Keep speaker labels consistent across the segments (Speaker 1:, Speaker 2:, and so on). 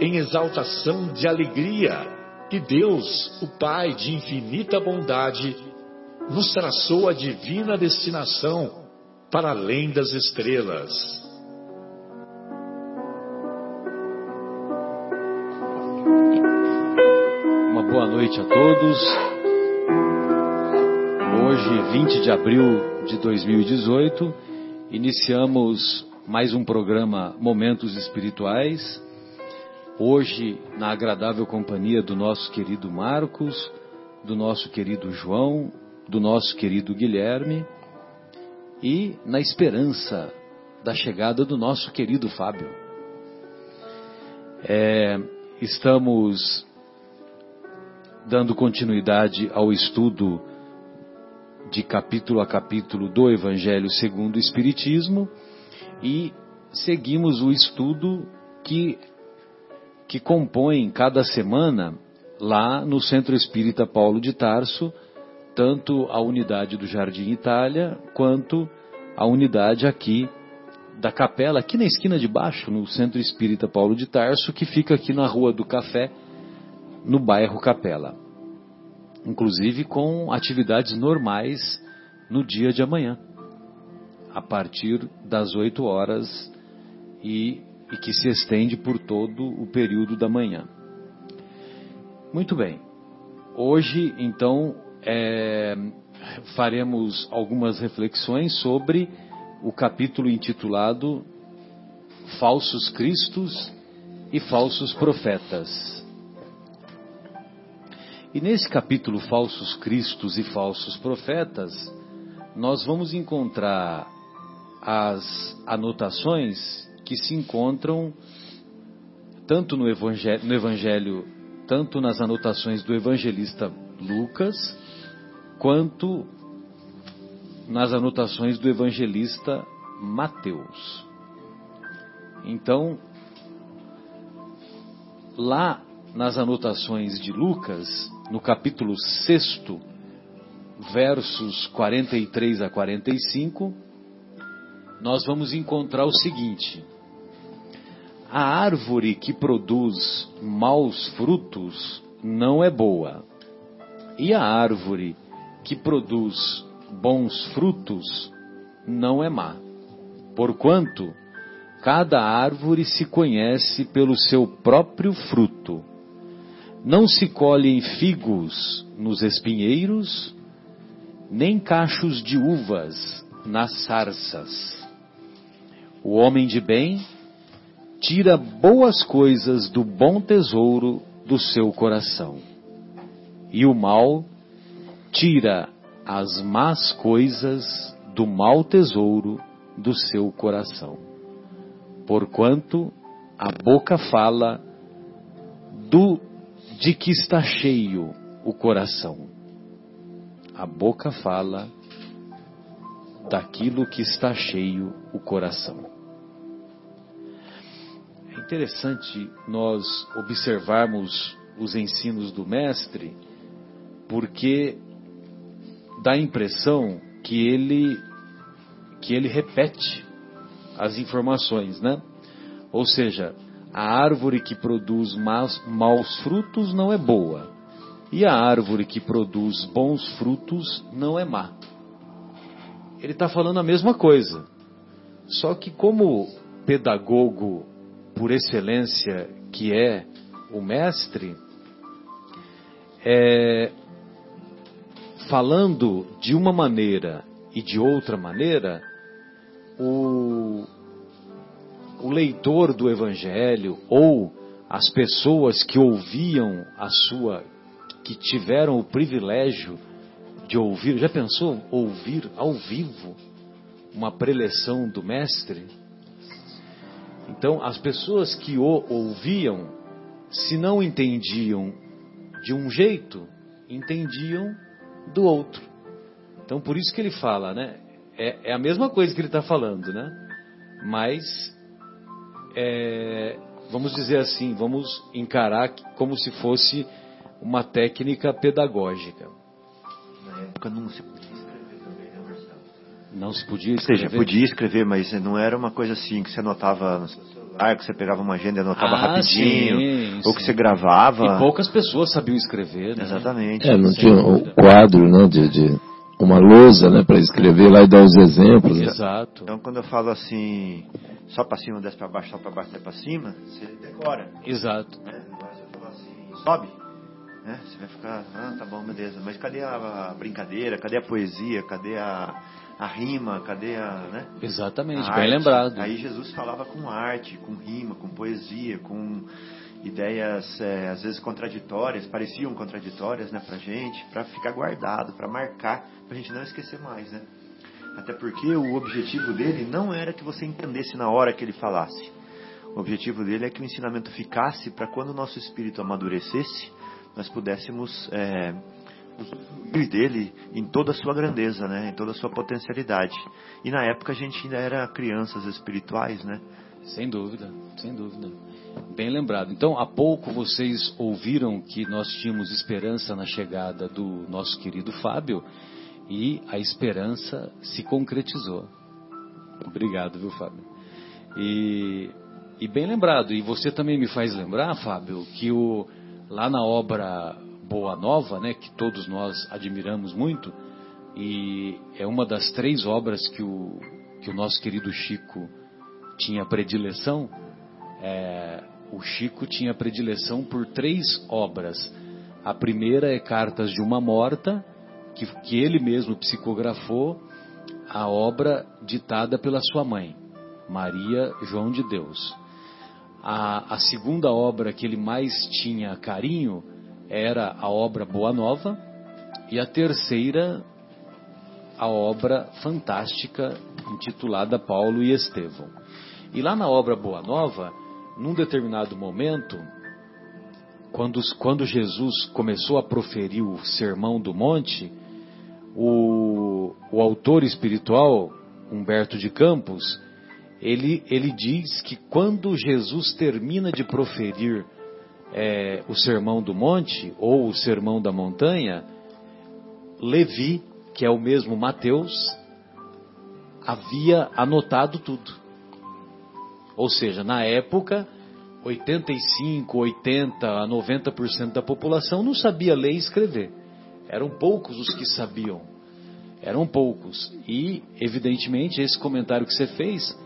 Speaker 1: em exaltação de alegria que Deus, o Pai de infinita bondade, nos traçou a divina destinação para além das estrelas.
Speaker 2: Uma boa noite a todos. Hoje, 20 de abril de 2018, iniciamos mais um programa Momentos Espirituais Hoje, na agradável companhia do nosso querido Marcos, do nosso querido João, do nosso querido Guilherme e na esperança da chegada do nosso querido Fábio. É, estamos dando continuidade ao estudo de capítulo a capítulo do Evangelho segundo o Espiritismo e seguimos o estudo que que compõem cada semana lá no Centro Espírita Paulo de Tarso, tanto a unidade do Jardim Itália quanto a unidade aqui da capela, aqui na esquina de baixo, no Centro Espírita Paulo de Tarso, que fica aqui na Rua do Café, no bairro Capela. Inclusive com atividades normais no dia de amanhã, a partir das 8 horas e e que se estende por todo o período da manhã. Muito bem. Hoje, então, é, faremos algumas reflexões sobre o capítulo intitulado Falsos Cristos e Falsos Profetas. E nesse capítulo Falsos Cristos e Falsos Profetas, nós vamos encontrar as anotações que se encontram tanto no evangelho, no evangelho, tanto nas anotações do evangelista Lucas, quanto nas anotações do evangelista Mateus. Então, lá nas anotações de Lucas, no capítulo 6, versos 43 a 45, nós vamos encontrar o seguinte: a árvore que produz maus frutos não é boa, e a árvore que produz bons frutos não é má. Porquanto, cada árvore se conhece pelo seu próprio fruto. Não se colhem figos nos espinheiros, nem cachos de uvas nas sarças. O homem de bem tira boas coisas do bom tesouro do seu coração, e o mal tira as más coisas do mau tesouro do seu coração. Porquanto a boca fala do de que está cheio o coração. A boca fala daquilo que está cheio o coração interessante nós observarmos os ensinos do Mestre, porque dá a impressão que ele que ele repete as informações, né? Ou seja, a árvore que produz maus, maus frutos não é boa, e a árvore que produz bons frutos não é má. Ele está falando a mesma coisa, só que como pedagogo por excelência que é o mestre, é, falando de uma maneira e de outra maneira, o, o leitor do Evangelho ou as pessoas que ouviam a sua, que tiveram o privilégio de ouvir, já pensou ouvir ao vivo uma preleção do Mestre? Então, as pessoas que o ouviam, se não entendiam de um jeito, entendiam do outro. Então, por isso que ele fala, né? É, é a mesma coisa que ele está falando, né? Mas, é, vamos dizer assim, vamos encarar como se fosse uma técnica pedagógica.
Speaker 3: Na época não se
Speaker 2: Não se podia
Speaker 3: Ou seja,
Speaker 2: escrever.
Speaker 3: podia escrever, mas não era uma coisa assim que você anotava no seu celular, que você pegava uma agenda e anotava
Speaker 2: Ah,
Speaker 3: rapidinho,
Speaker 2: sim,
Speaker 3: ou que
Speaker 2: sim.
Speaker 3: você gravava.
Speaker 2: E poucas pessoas sabiam escrever, né?
Speaker 3: Exatamente.
Speaker 4: É, não tinha o quadro, né, de, de uma lousa, né, para escrever lá e dar os exemplos. né?
Speaker 2: Exato.
Speaker 3: Então quando eu falo assim, só pra cima, desce pra baixo, só pra baixo, desce pra cima, você decora.
Speaker 2: Exato.
Speaker 3: Né? Se eu falar assim, sobe, né? Você vai ficar, ah, tá bom, beleza. Mas cadê a, brincadeira? Cadê a poesia? Cadê a, a rima? Cadê a, né?
Speaker 2: Exatamente,
Speaker 3: a
Speaker 2: bem
Speaker 3: arte?
Speaker 2: lembrado.
Speaker 3: Aí Jesus falava com arte, com rima, com poesia, com ideias é, às vezes contraditórias, pareciam contraditórias, né, pra gente, pra ficar guardado, pra marcar, pra gente não esquecer mais, né? Até porque o objetivo dele não era que você entendesse na hora que ele falasse. O objetivo dele é que o ensinamento ficasse para quando o nosso espírito amadurecesse, nós pudéssemos é, usufruir dele em toda a sua grandeza, né? em toda a sua potencialidade. E na época a gente ainda era crianças espirituais, né?
Speaker 2: Sem dúvida, sem dúvida. Bem lembrado. Então, há pouco vocês ouviram que nós tínhamos esperança na chegada do nosso querido Fábio e a esperança se concretizou. Obrigado, viu, Fábio? E, e bem lembrado. E você também me faz lembrar, Fábio, que o, lá na obra Boa Nova, né, que todos nós admiramos muito, e é uma das três obras que o, que o nosso querido Chico tinha predileção, é, o Chico tinha predileção por três obras. A primeira é Cartas de uma Morta, que, que ele mesmo psicografou, a obra ditada pela sua mãe, Maria João de Deus. A, a segunda obra que ele mais tinha carinho era a obra Boa Nova, e a terceira, a obra fantástica intitulada Paulo e Estevão. E lá na obra Boa Nova, num determinado momento, quando, quando Jesus começou a proferir o Sermão do Monte, o, o autor espiritual, Humberto de Campos, ele, ele diz que quando Jesus termina de proferir é, o Sermão do Monte, ou o Sermão da Montanha, Levi, que é o mesmo Mateus, havia anotado tudo. Ou seja, na época, 85, 80 a 90% da população não sabia ler e escrever. Eram poucos os que sabiam. Eram poucos. E, evidentemente, esse comentário que você fez,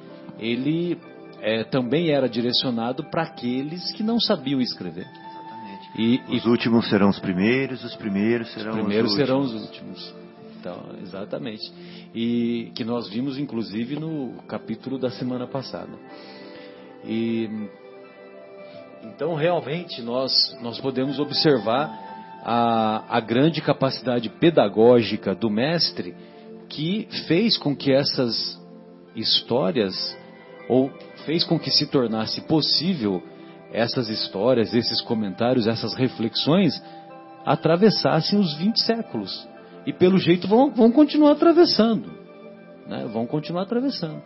Speaker 2: ele é, também era direcionado para aqueles que não sabiam escrever.
Speaker 3: Exatamente.
Speaker 2: E, e
Speaker 3: Os últimos serão os primeiros, os primeiros serão
Speaker 2: os primeiros
Speaker 3: os
Speaker 2: serão os
Speaker 3: últimos.
Speaker 2: últimos. Então, exatamente. E que nós vimos, inclusive, no capítulo da semana passada. E então, realmente, nós, nós podemos observar a, a grande capacidade pedagógica do mestre que fez com que essas histórias, ou fez com que se tornasse possível essas histórias, esses comentários, essas reflexões atravessassem os 20 séculos. E pelo jeito vão, vão continuar atravessando. Né? Vão continuar atravessando.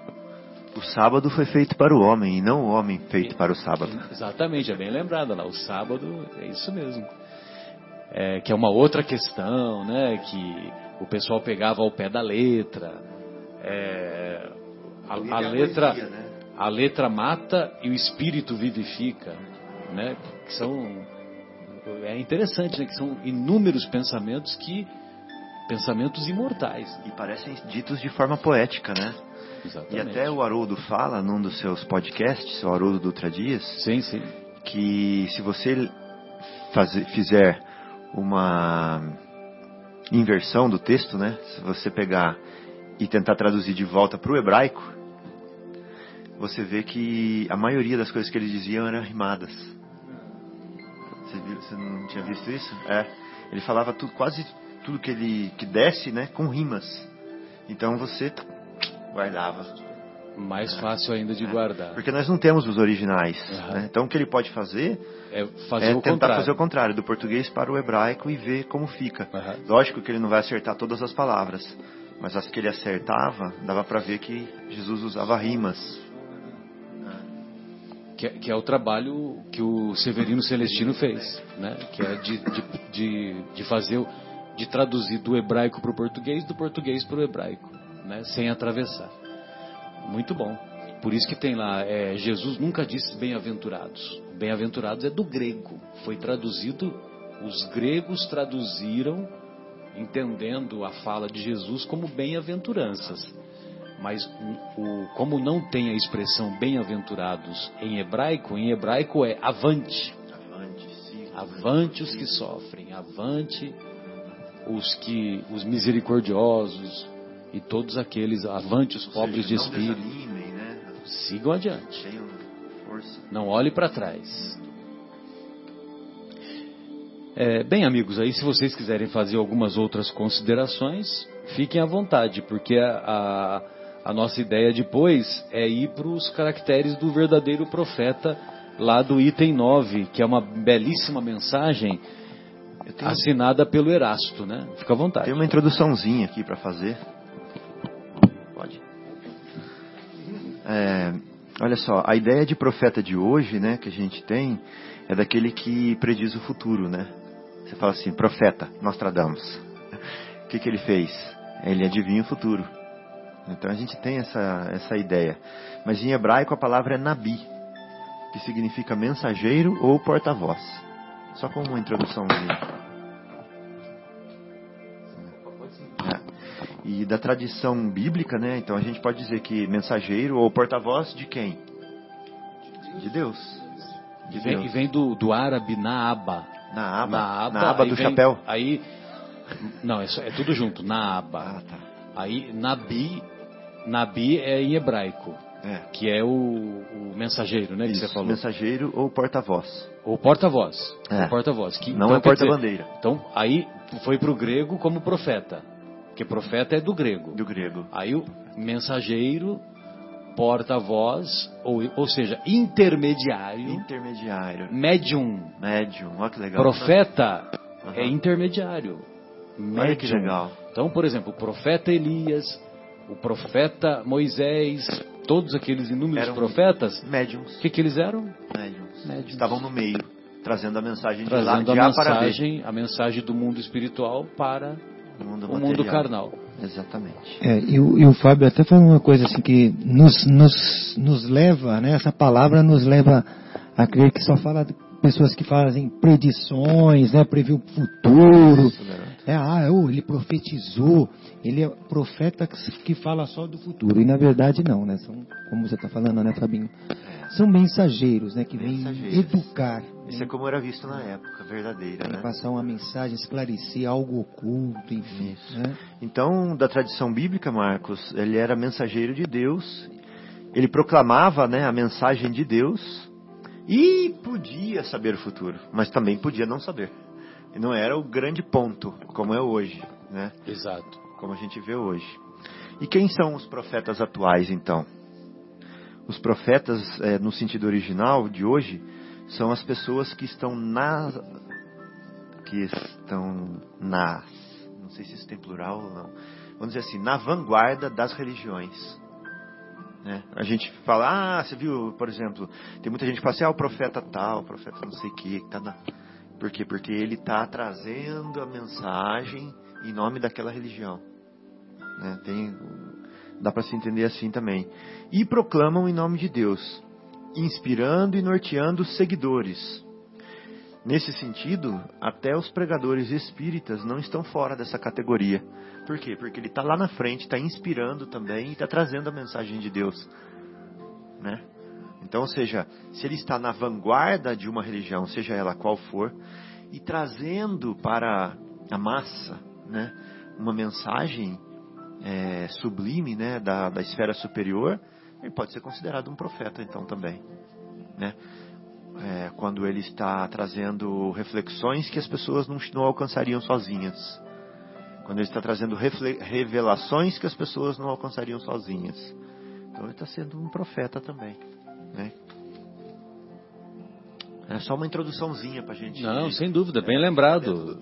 Speaker 3: O sábado foi feito para o homem e não o homem feito para o sábado.
Speaker 2: Exatamente, é bem lembrado lá. O sábado é isso mesmo. É, que é uma outra questão, né? Que o pessoal pegava ao pé da letra. É, a, a letra,
Speaker 3: poesia, né?
Speaker 2: A letra mata e o espírito vivifica, né? Que são é interessante, né? Que são inúmeros pensamentos que pensamentos imortais.
Speaker 3: E parecem ditos de forma poética, né? E
Speaker 2: Exatamente.
Speaker 3: até o Haroldo fala num dos seus podcasts, o Haroldo Dutra Dias,
Speaker 2: Sim, sim.
Speaker 3: que se você fazer, fizer uma inversão do texto, né? Se você pegar e tentar traduzir de volta para o hebraico, você vê que a maioria das coisas que ele dizia eram rimadas. Você, viu, você não tinha visto isso? É. Ele falava tudo, quase tudo que ele que desce, né, com rimas. Então você guardava.
Speaker 2: Mais fácil ainda de guardar.
Speaker 3: Porque nós não temos os originais.
Speaker 2: Uhum.
Speaker 3: Né? Então o que ele pode fazer
Speaker 2: É fazer
Speaker 3: é tentar
Speaker 2: contrário.
Speaker 3: fazer o contrário, do português para o hebraico e ver como fica.
Speaker 2: Uhum.
Speaker 3: Lógico que ele não vai acertar todas as palavras, mas as que ele acertava, dava para ver que Jesus usava rimas.
Speaker 2: Que, é- que é o trabalho que o Severino Celestino fez, né? Que é de, de, de, de fazer, de traduzir do hebraico para o português, do português para o hebraico, né? Sem atravessar. Muito bom. Por isso que tem lá, é, Jesus nunca disse bem-aventurados. Bem-aventurados é do grego. Foi traduzido, os gregos traduziram, entendendo a fala de Jesus como bem-aventuranças. Mas o, o- como não tem a expressão bem-aventurados em hebraico, em hebraico é avante.
Speaker 3: Avante, siga.
Speaker 2: Avante os que sofrem, avante os que os misericordiosos e todos aqueles, avante os
Speaker 3: Ou
Speaker 2: pobres de
Speaker 3: seja, não
Speaker 2: espírito.
Speaker 3: desanimem, né?
Speaker 2: Sigam adiante. Não olhe para trás. É, bem, amigos, aí se vocês quiserem fazer algumas outras considerações, fiquem à vontade, porque a, a, nossa ideia depois é ir para os caracteres do verdadeiro profeta, lá do item 9, que é uma belíssima mensagem
Speaker 3: tenho,
Speaker 2: assinada pelo Erasto, né? Fica à vontade.
Speaker 3: tenho uma introduçãozinha aqui para fazer. Pode. É, olha só, a ideia de profeta de hoje, né, que a gente tem, é daquele que prediz o futuro, né? Você fala assim, profeta, Nostradamus. O que, que ele fez? Ele adivinha o futuro. Então a gente tem essa, essa ideia. Mas em hebraico a palavra é nabi, que significa mensageiro ou porta-voz. Só como uma introduçãozinha. É. E da tradição bíblica, né? Então a gente pode dizer que mensageiro ou porta-voz de quem? De Deus. De
Speaker 2: E vem,
Speaker 3: Deus.
Speaker 2: e vem do, do árabe Naaba.
Speaker 3: Na aba,
Speaker 2: Na
Speaker 3: na aba
Speaker 2: aí
Speaker 3: do
Speaker 2: vem-
Speaker 3: chapéu.
Speaker 2: Aí. Não, é, é tudo junto. Naaba.
Speaker 3: Ah, tá.
Speaker 2: Aí, Nabi, Nabi é em hebraico,
Speaker 3: É.
Speaker 2: que é o, o mensageiro, né, que
Speaker 3: Isso,
Speaker 2: você falou.
Speaker 3: mensageiro ou porta-voz.
Speaker 2: O porta-voz.
Speaker 3: É.
Speaker 2: O porta-voz. que-
Speaker 3: Não
Speaker 2: então,
Speaker 3: é porta-bandeira.
Speaker 2: Então, aí foi pro grego como profeta, porque profeta é do grego.
Speaker 3: Do grego.
Speaker 2: Aí o mensageiro, porta-voz, ou, ou seja, intermediário,
Speaker 3: Intermediário.
Speaker 2: médium.
Speaker 3: Médium. Olha que legal.
Speaker 2: Profeta
Speaker 3: Aham.
Speaker 2: é intermediário.
Speaker 3: Olha que
Speaker 2: Médium.
Speaker 3: legal.
Speaker 2: Então, por exemplo, o profeta Elias, o profeta Moisés, todos aqueles inúmeros
Speaker 3: Eram
Speaker 2: profetas,
Speaker 3: Médiums.
Speaker 2: o que, que eles eram?
Speaker 3: Médiums.
Speaker 2: Médiums.
Speaker 3: Estavam no meio, trazendo a mensagem de, lá,
Speaker 2: Trazendo
Speaker 3: de
Speaker 2: a
Speaker 3: A para B.
Speaker 2: mensagem, a mensagem do mundo espiritual para
Speaker 3: O mundo,
Speaker 2: o mundo carnal.
Speaker 3: Exatamente.
Speaker 5: É, e, o, e o Fábio até falou uma coisa assim que nos, nos, nos leva, né, essa palavra nos leva a crer que só fala de pessoas que fazem predições, né, previu o futuro.
Speaker 3: Isso, garoto.
Speaker 5: É, ah, oh, ele profetizou, ele é profeta que, fala só do futuro. E na verdade não, né? São, como você está falando, né, Fabinho? São mensageiros, né, que vêm educar,
Speaker 3: Isso é como era visto na época, verdadeira, né?
Speaker 5: passar uma mensagem, esclarecer algo oculto, enfim. Né?
Speaker 3: Então, da tradição bíblica, Marcos, ele era mensageiro de Deus, ele proclamava né, a mensagem de Deus e podia saber o futuro, mas também podia não saber. Não era o grande ponto, como é hoje, né?
Speaker 2: Exato.
Speaker 3: como a gente vê hoje. E quem são os profetas atuais, então? Os profetas, eh, no sentido original de hoje, são as pessoas que estão na. que estão nas. não sei se isso tem plural ou não. Vamos dizer assim, na vanguarda das religiões. Né? A gente fala, ah, você viu, por exemplo, tem muita gente que fala assim, ah, o profeta tal, o profeta não sei o que, que tá na. Por quê? Porque ele está trazendo a mensagem em nome daquela religião. Né? Tem, dá para se entender assim também. E proclamam em nome de Deus, inspirando e norteando os seguidores. Nesse sentido, até os pregadores espíritas não estão fora dessa categoria. Por quê? Porque ele está lá na frente, está inspirando também e está trazendo a mensagem de Deus. Né? Então, ou seja, se ele está na vanguarda de uma religião, seja ela qual for, e trazendo para a massa, né, uma mensagem é, sublime, né, da, da esfera superior, ele pode ser considerado um profeta, então também, né? É, quando ele está trazendo reflexões que as pessoas não, não alcançariam sozinhas. Quando ele está trazendo revelações que as pessoas não alcançariam sozinhas. Então ele está sendo um profeta também. Né? É só uma introduçãozinha para a gente.
Speaker 2: Não, sem dúvida, bem lembrado.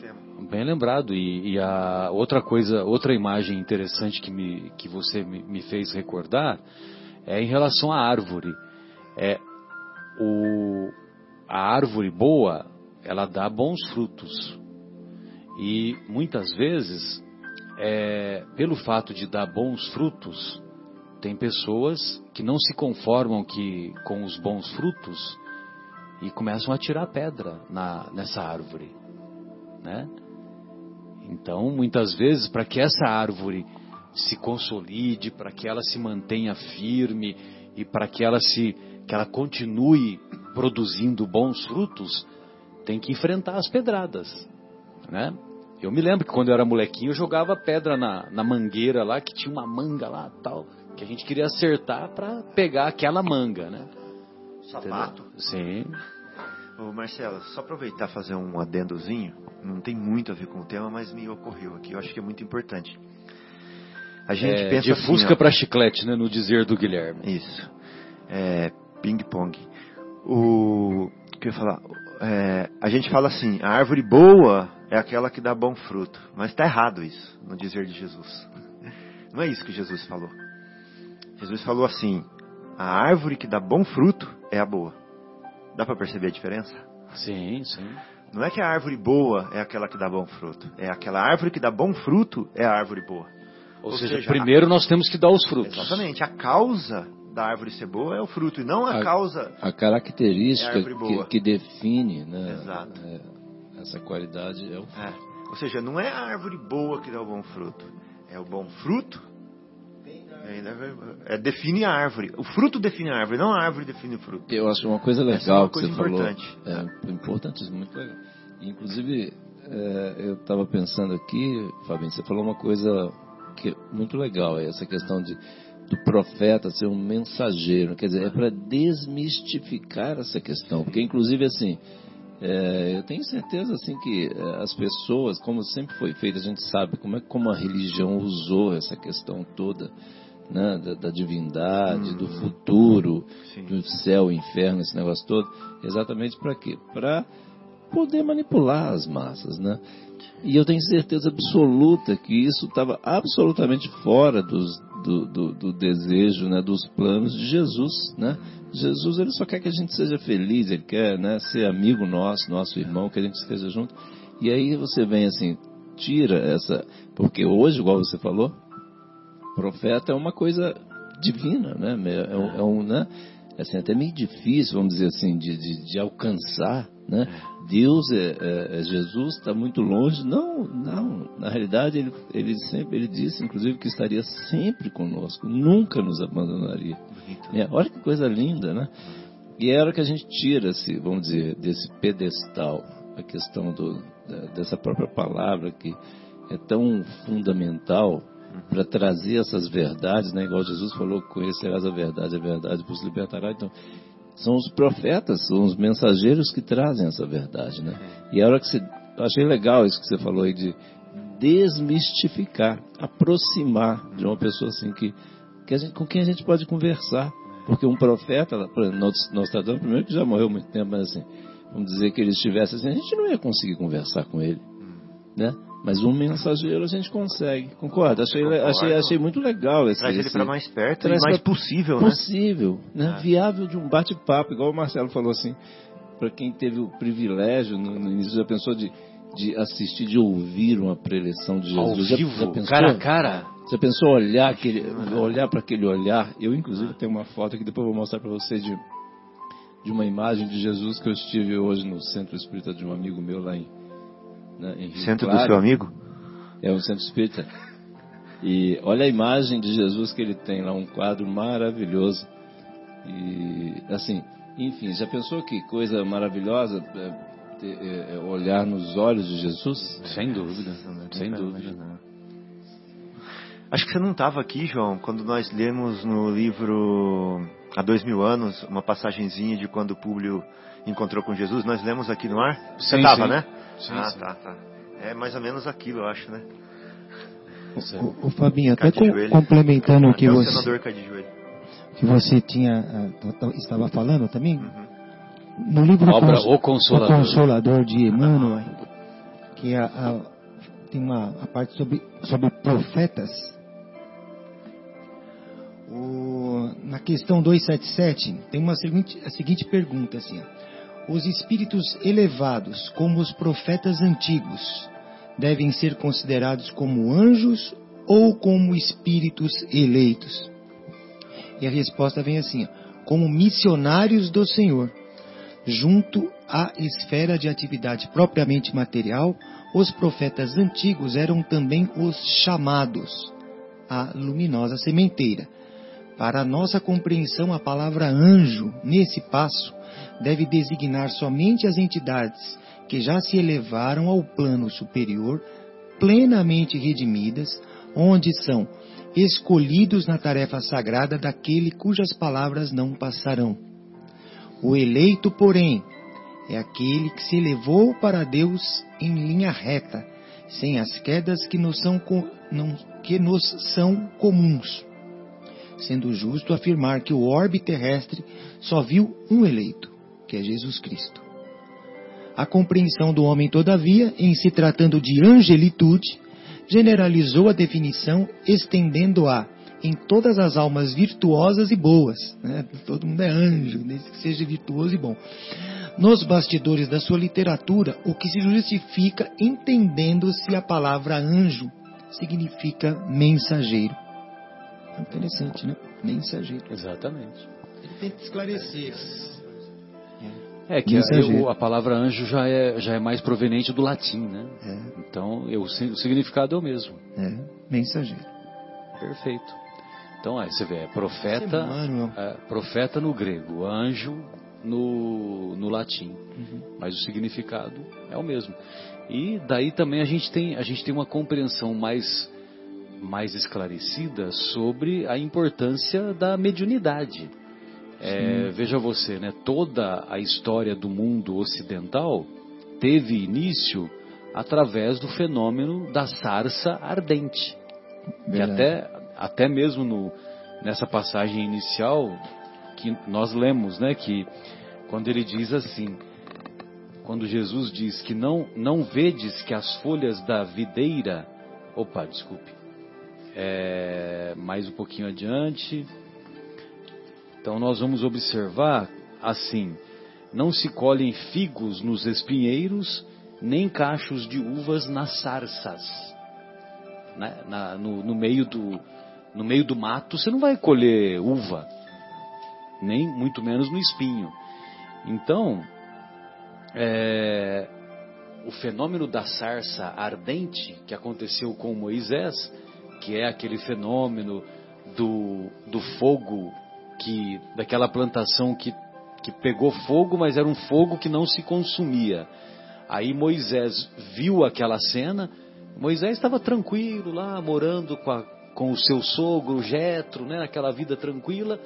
Speaker 2: Bem lembrado. E, e, a outra coisa, outra imagem interessante que, me, que você me, me fez recordar é em relação à árvore. É o, a árvore boa, ela dá bons frutos. E muitas vezes, é, pelo fato de dar bons frutos, tem pessoas que não se conformam que, com os bons frutos e começam a tirar pedra na, nessa árvore. Né? Então, muitas vezes, para que essa árvore se consolide, para que ela se mantenha firme e para que ela se que ela continue produzindo bons frutos, tem que enfrentar as pedradas, né? Eu me lembro que quando eu era molequinho eu jogava pedra na, na mangueira lá, que tinha uma manga lá tal, que a gente queria acertar para pegar aquela manga, né?
Speaker 3: Sapato.
Speaker 2: Entendeu? Sim.
Speaker 3: Ô Marcelo, só aproveitar e fazer um adendozinho, não tem muito a ver com o tema, mas me ocorreu aqui, eu acho que é muito importante.
Speaker 2: A gente é, pensa de assim, fusca para chiclete, né, no dizer do Guilherme.
Speaker 3: Isso. É, ping-pong. O que eu ia falar? É, a gente fala assim, a árvore boa é aquela que dá bom fruto. Mas está errado isso, no dizer de Jesus. Não é isso que Jesus falou. Jesus falou assim: a árvore que dá bom fruto é a boa. Dá para perceber a diferença?
Speaker 2: Sim, sim.
Speaker 3: Não é que a árvore boa é aquela que dá bom fruto. É aquela árvore que dá bom fruto é a árvore boa.
Speaker 2: Ou, Ou seja, seja, primeiro a... nós temos que dar os frutos.
Speaker 3: Exatamente. A causa da árvore ser boa é o fruto e não a, a causa.
Speaker 4: A característica é a que, que, define né,
Speaker 3: Exato.
Speaker 4: É, essa qualidade é o fruto. É.
Speaker 3: Ou seja, não é a árvore boa que dá o bom fruto, é o bom fruto. É, é, define a árvore. O fruto define a árvore, não a árvore define o fruto.
Speaker 4: Eu acho uma coisa legal é uma coisa que você importante. falou. É importante, muito legal. Inclusive, é, eu estava pensando aqui, Fabinho, você falou uma coisa que é muito legal, essa questão de do profeta ser um mensageiro, quer dizer, é para desmistificar essa questão, porque inclusive assim, é, eu tenho certeza assim que é, as pessoas, como sempre foi feito, a gente sabe como é como a religião usou essa questão toda, né, da, da divindade, hum, do futuro, sim. do céu, inferno, esse negócio todo, exatamente para quê? Para poder manipular as massas, né? E eu tenho certeza absoluta que isso estava absolutamente fora dos, do, do, do, desejo, né, dos planos de Jesus, né? Jesus ele só quer que a gente seja feliz, ele quer, né, ser amigo nosso, nosso irmão, que a gente esteja junto. E aí você vem assim, tira essa, porque hoje, igual você falou, profeta é uma coisa divina, né? É um, é um né? É assim, até meio difícil, vamos dizer assim, de, de, de alcançar, né? Deus é, é, é Jesus está muito longe. Não, não. Na realidade, ele, ele sempre ele disse, inclusive, que estaria sempre conosco, nunca nos abandonaria. É, olha que coisa linda, né? E é hora que a gente tira-se, vamos dizer, desse pedestal, a questão do, dessa própria palavra que é tão fundamental para trazer essas verdades, né? Igual Jesus falou, conhecerás a verdade, a verdade vos libertará. Então, são os profetas, são os mensageiros que trazem essa verdade, né? E a hora que você, eu achei legal isso que você falou aí de desmistificar, aproximar de uma pessoa assim que, que gente, com quem a gente pode conversar, porque um profeta, nós, tratamos primeiro que já morreu há muito tempo, mas assim, vamos dizer que ele estivesse assim, a gente não ia conseguir conversar com ele, né? Mas um mensageiro a gente consegue, concorda? Achei, achei, achei muito legal esse.
Speaker 3: Traz
Speaker 4: ele
Speaker 3: para mais perto e mais possível, né?
Speaker 4: Possível, né? É. Viável de um bate-papo, igual o Marcelo falou assim, para quem teve o privilégio no, no, início já pensou de, de assistir, de ouvir uma preleção de Jesus. Ao
Speaker 2: vivo,
Speaker 4: já, já pensou,
Speaker 2: cara a cara.
Speaker 4: Você pensou olhar aquele, olhar para aquele olhar? Eu inclusive tenho uma foto que depois vou mostrar para vocês de de uma imagem de Jesus que eu estive hoje no centro espírita de um amigo meu lá em né,
Speaker 3: Centro claro. do seu amigo?
Speaker 4: É um centro espírita. E olha a imagem de Jesus que ele tem lá, um quadro maravilhoso. E assim, enfim, já pensou que coisa maravilhosa? É, é, é, olhar nos olhos de Jesus?
Speaker 2: Sem dúvida, sem dúvida.
Speaker 3: Acho que você não estava aqui, João, quando nós lemos no livro Há Dois Mil Anos, uma passagenzinha de quando o Públio encontrou com Jesus. Nós lemos aqui no ar? Você estava, né?
Speaker 2: Sim,
Speaker 3: ah,
Speaker 2: sim.
Speaker 3: tá, tá. É mais ou menos aquilo, eu acho, né?
Speaker 5: O, o Fabinho, até com, complementando o que você,
Speaker 3: senador
Speaker 5: que você tinha, uh, estava falando também, uhum. no livro
Speaker 2: Obra, Cons o, Consolador.
Speaker 5: o Consolador de Emmanuel, que a, a, tem uma a parte sobre, sobre profetas, o, na questão 277 tem uma seguinte, a seguinte pergunta assim, os espíritos elevados, como os profetas antigos, devem ser considerados como anjos ou como espíritos eleitos? E a resposta vem assim: como missionários do Senhor. Junto à esfera de atividade propriamente material, os profetas antigos eram também os chamados, a luminosa sementeira. Para a nossa compreensão, a palavra anjo, nesse passo, deve designar somente as entidades que já se elevaram ao plano superior, plenamente redimidas, onde são escolhidos na tarefa sagrada daquele cujas palavras não passarão. O eleito, porém, é aquele que se elevou para Deus em linha reta, sem as quedas que nos são, não, que nos são comuns. Sendo justo afirmar que o orbe terrestre só viu um eleito, que é Jesus Cristo. A compreensão do homem, todavia, em se tratando de angelitude, generalizou a definição, estendendo-a em todas as almas virtuosas e boas. Né? Todo mundo é anjo, desde que seja virtuoso e bom. Nos bastidores da sua literatura, o que se justifica entendendo-se a palavra anjo significa mensageiro. Interessante, né? Mensageiro.
Speaker 2: Exatamente.
Speaker 5: Ele tenta esclarecer.
Speaker 2: É que a, a, palavra anjo já é, já é mais proveniente do latim, né?
Speaker 5: É.
Speaker 2: Então eu, o significado é o mesmo.
Speaker 5: É, mensageiro.
Speaker 2: Perfeito. Então aí você vê, é profeta, é, profeta no grego, anjo no, no latim. Uhum. Mas o significado é o mesmo. E daí também a gente tem, a gente tem uma compreensão mais, mais esclarecida sobre a importância da mediunidade. É, veja você, né, toda a história do mundo ocidental teve início através do fenômeno da sarça ardente. Que até, até mesmo no, nessa passagem inicial que nós lemos, né, que quando ele diz assim, quando Jesus diz que não, não vedes que as folhas da videira, opa, desculpe, é, mais um pouquinho adiante, então nós vamos observar assim: não se colhem figos nos espinheiros, nem cachos de uvas nas sarças. Né? Na, no, no, meio do, no meio do mato você não vai colher uva, nem muito menos no espinho. Então, é, o fenômeno da sarça ardente que aconteceu com Moisés, que é aquele fenômeno do, do fogo que daquela plantação que, que pegou fogo, mas era um fogo que não se consumia. Aí Moisés viu aquela cena. Moisés estava tranquilo lá, morando com, a, com o seu sogro Jetro, né, aquela vida tranquila,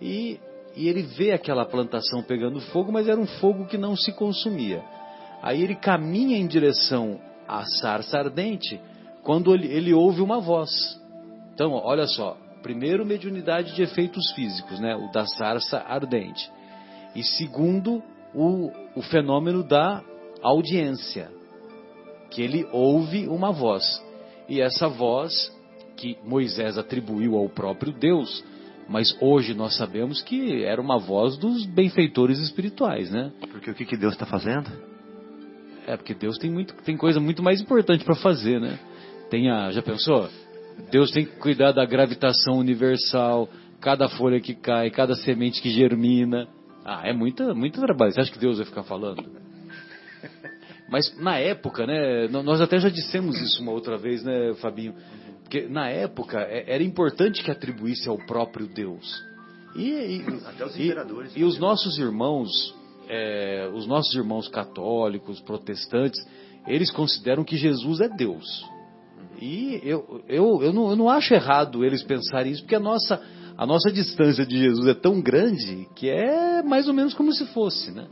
Speaker 2: e, e ele vê aquela plantação pegando fogo, mas era um fogo que não se consumia. Aí ele caminha em direção à sarça ardente, quando ele, ele ouve uma voz. Então, olha só, primeiro, mediunidade de efeitos físicos, né? o da sarça ardente. E segundo, o, o fenômeno da audiência, que ele ouve uma voz. E essa voz, que Moisés atribuiu ao próprio Deus, mas hoje nós sabemos que era uma voz dos benfeitores espirituais, né?
Speaker 3: Porque o que, que Deus está fazendo?
Speaker 2: É, porque Deus tem, muito, tem coisa muito mais importante para fazer, né? Tem a, já pensou? Deus tem que cuidar da gravitação universal, cada folha que cai, cada semente que germina. Ah, é muita, muito trabalho. Você acha que Deus vai ficar falando? Mas na época, né, nós até já dissemos isso uma outra vez, né, Fabinho? Porque na época é, era importante que atribuísse ao próprio Deus. E, e,
Speaker 3: até os imperadores.
Speaker 2: E, e os nossos irmãos é, os nossos irmãos católicos, protestantes, eles consideram que Jesus é Deus. E eu, eu, eu, não, eu não acho errado eles pensarem isso, porque a nossa, a nossa distância de Jesus é tão grande que é mais ou menos como se fosse, né?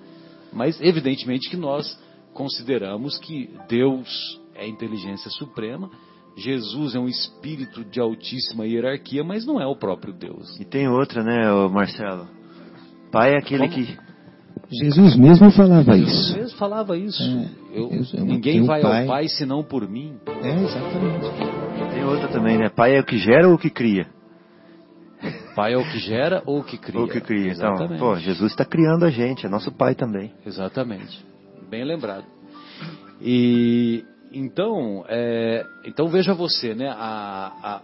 Speaker 2: Mas evidentemente que nós consideramos que Deus é a inteligência suprema, Jesus é um espírito de altíssima hierarquia, mas não é o próprio Deus.
Speaker 3: E tem outra, né, Marcelo? Pai é aquele Como? que
Speaker 5: Jesus mesmo falava isso.
Speaker 2: Jesus mesmo falava isso. É, eu, eu, ninguém vai pai. ao Pai senão por mim.
Speaker 5: É, exatamente.
Speaker 3: Tem outra também, né? Pai é o que gera ou o que cria?
Speaker 2: Pai é o que gera ou o que cria?
Speaker 3: Ou o que cria. Então, Exatamente. Então, pô, Jesus está criando a gente, é nosso Pai também.
Speaker 2: Exatamente. Bem lembrado. E então, é, então veja você, né? A, a,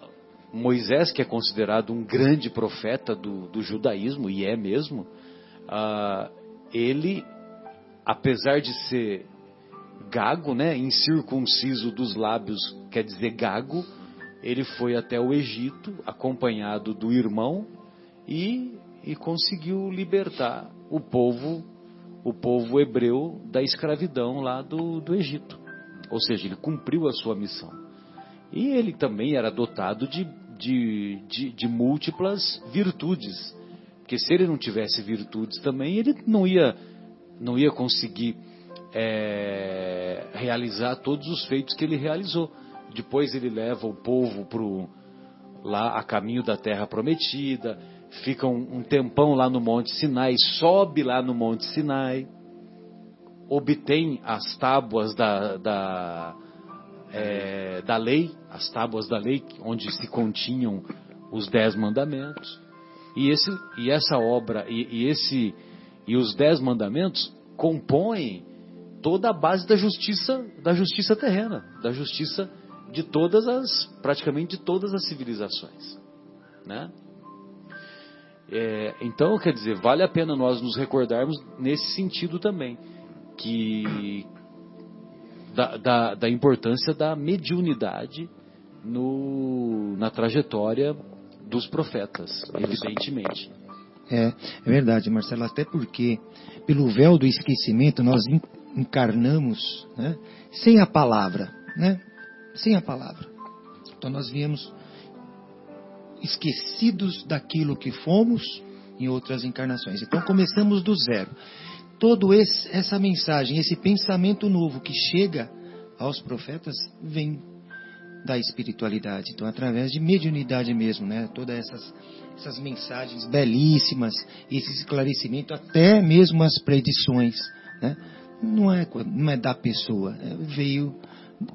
Speaker 2: Moisés, que é considerado um grande profeta do, do judaísmo, e é mesmo, a, ele, apesar de ser gago, né, incircunciso dos lábios, quer dizer gago, ele foi até o Egito, acompanhado do irmão, e, e conseguiu libertar o povo, o povo hebreu da escravidão lá do, do Egito. Ou seja, ele cumpriu a sua missão. E ele também era dotado de, de, de, de múltiplas virtudes porque se ele não tivesse virtudes também, ele não ia, não ia conseguir é, realizar todos os feitos que ele realizou. Depois ele leva o povo pro, lá a caminho da terra prometida, fica um, um tempão lá no Monte Sinai, sobe lá no Monte Sinai, obtém as tábuas da, da, é, da lei, as tábuas da lei, onde se continham os dez mandamentos. E, esse, e essa obra, e, e, esse, e os dez mandamentos compõem toda a base da justiça, da justiça terrena, da justiça de todas as, praticamente de todas as civilizações, né? É, então, quer dizer, vale a pena nós nos recordarmos nesse sentido também, que da, da, da importância da mediunidade no, na trajetória dos profetas, evidentemente.
Speaker 5: É, é verdade, Marcelo, até porque pelo véu do esquecimento nós encarnamos né, sem a palavra, né? Sem a palavra. Então nós viemos esquecidos daquilo que fomos em outras encarnações. Então começamos do zero. Toda essa mensagem, esse pensamento novo que chega aos profetas vem da espiritualidade. Então, através de mediunidade mesmo, né? Todas essas, essas mensagens belíssimas, esse esclarecimento, até mesmo as predições, né? Não é, não é da pessoa, é, veio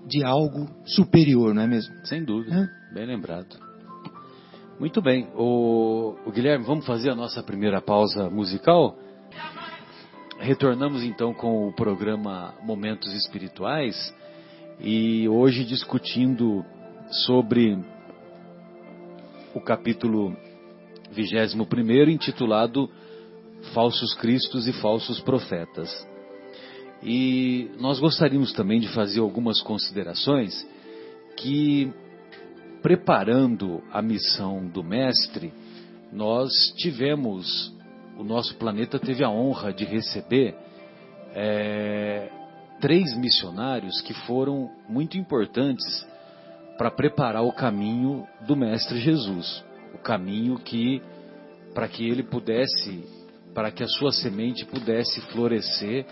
Speaker 5: de algo superior, não é mesmo?
Speaker 2: Sem dúvida, é? bem lembrado. Muito bem, o, o Guilherme, vamos fazer a nossa primeira pausa musical? Retornamos então com o programa Momentos Espirituais e hoje discutindo sobre o capítulo 21 intitulado Falsos Cristos e Falsos Profetas. E nós gostaríamos também de fazer algumas considerações que, preparando a missão do Mestre, nós tivemos, o nosso planeta teve a honra de receber é, três missionários que foram muito importantes para preparar o caminho do Mestre Jesus, o caminho que para que ele pudesse, para que a sua semente pudesse florescer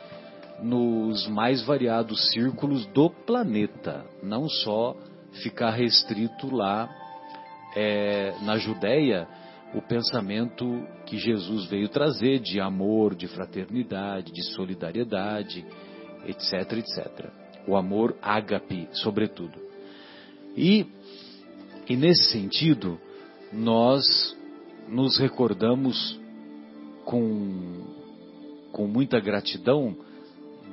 Speaker 2: nos mais variados círculos do planeta, não só ficar restrito lá é, na Judéia o pensamento que Jesus veio trazer de amor, de fraternidade, de solidariedade etc, etc. O amor ágape, sobretudo. E, e nesse sentido, nós nos recordamos com, com muita gratidão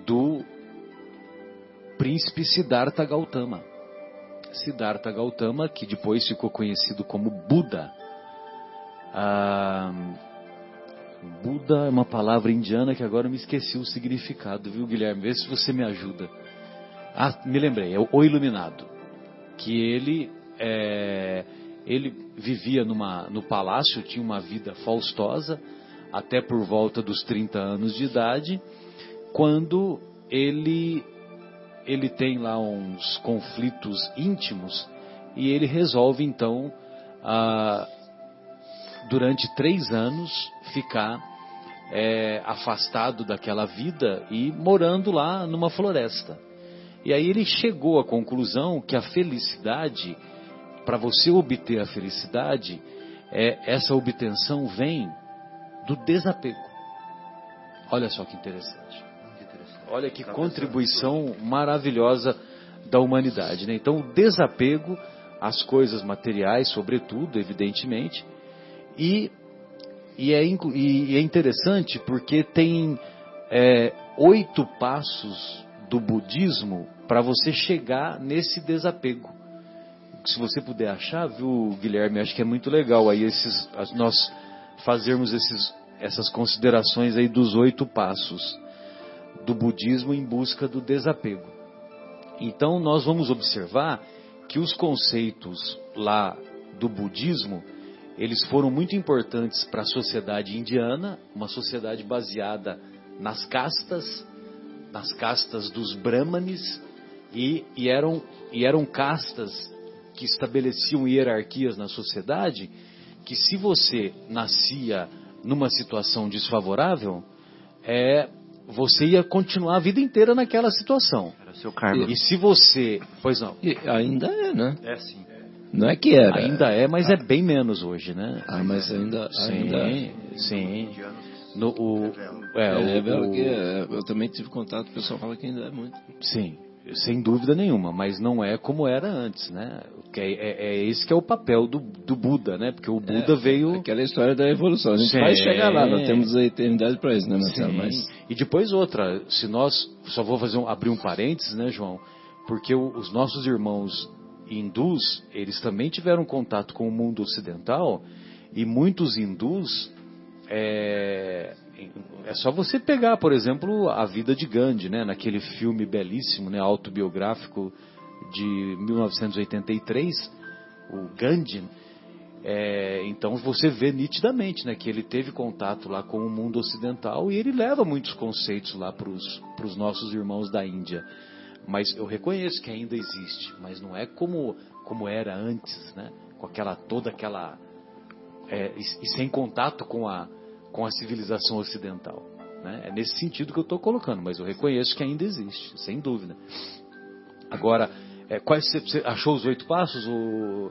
Speaker 2: do príncipe Siddhartha Gautama. Siddhartha Gautama, que depois ficou conhecido como Buda. Ah, Buda é uma palavra indiana que agora eu me esqueci o significado, viu, Guilherme? Vê se você me ajuda. Ah, me lembrei, é o iluminado. Que ele, é, ele vivia numa, no palácio, tinha uma vida faustosa, até por volta dos 30 anos de idade, quando ele ele tem lá uns conflitos íntimos e ele resolve então a, durante três anos ficar é, afastado daquela vida e morando lá numa floresta. E aí ele chegou à conclusão que a felicidade, para você obter a felicidade, é, essa obtenção vem do desapego. Olha só que interessante. Olha que contribuição maravilhosa da humanidade. Né? Então, o desapego às coisas materiais, sobretudo, evidentemente, e, e, é, e é, interessante porque tem é, oito passos do budismo para você chegar nesse desapego. Se você puder achar, viu, Guilherme, acho que é muito legal aí esses, nós fazermos esses, essas considerações aí dos oito passos do budismo em busca do desapego. Então nós vamos observar que os conceitos lá do budismo eles foram muito importantes para a sociedade indiana, uma sociedade baseada nas castas, nas castas dos brahmanes, e, e, eram, e eram castas que estabeleciam hierarquias na sociedade, que se você nascia numa situação desfavorável, é, você ia continuar a vida inteira naquela situação.
Speaker 3: Era seu karma.
Speaker 2: E, e se você. Pois não.
Speaker 4: E ainda é, né?
Speaker 3: É sim.
Speaker 4: Não é que era.
Speaker 2: Ainda é, mas é bem menos hoje, né?
Speaker 4: Ah, mas ainda.
Speaker 2: Sim,
Speaker 4: ainda...
Speaker 2: É. sim. No, o,
Speaker 4: é, é, o, que é, eu também tive contato, o pessoal fala que ainda é muito.
Speaker 2: Sim, sem dúvida nenhuma, mas não é como era antes, né? Que é, é, é esse que é o papel do, do Buda, né? Porque o Buda
Speaker 4: é,
Speaker 2: veio.
Speaker 4: Aquela história da evolução. A gente Sim. vai chegar lá, nós temos a eternidade para isso, né, Marcelo? Mas...
Speaker 2: E depois outra, se nós. Só vou fazer um, abrir um parênteses, né, João? Porque o, os nossos irmãos hindus, eles também tiveram contato com o mundo ocidental e muitos hindus. É, é só você pegar, por exemplo, a vida de Gandhi, né, naquele filme belíssimo, né, autobiográfico de 1983, o Gandhi. É, então você vê nitidamente né, que ele teve contato lá com o mundo ocidental e ele leva muitos conceitos lá para os nossos irmãos da Índia. Mas eu reconheço que ainda existe, mas não é como, como era antes, né? com aquela toda aquela. É, e, e sem contato com a, com a civilização ocidental. Né? É nesse sentido que eu estou colocando, mas eu reconheço que ainda existe, sem dúvida. Agora, é, quais, você achou os oito passos, o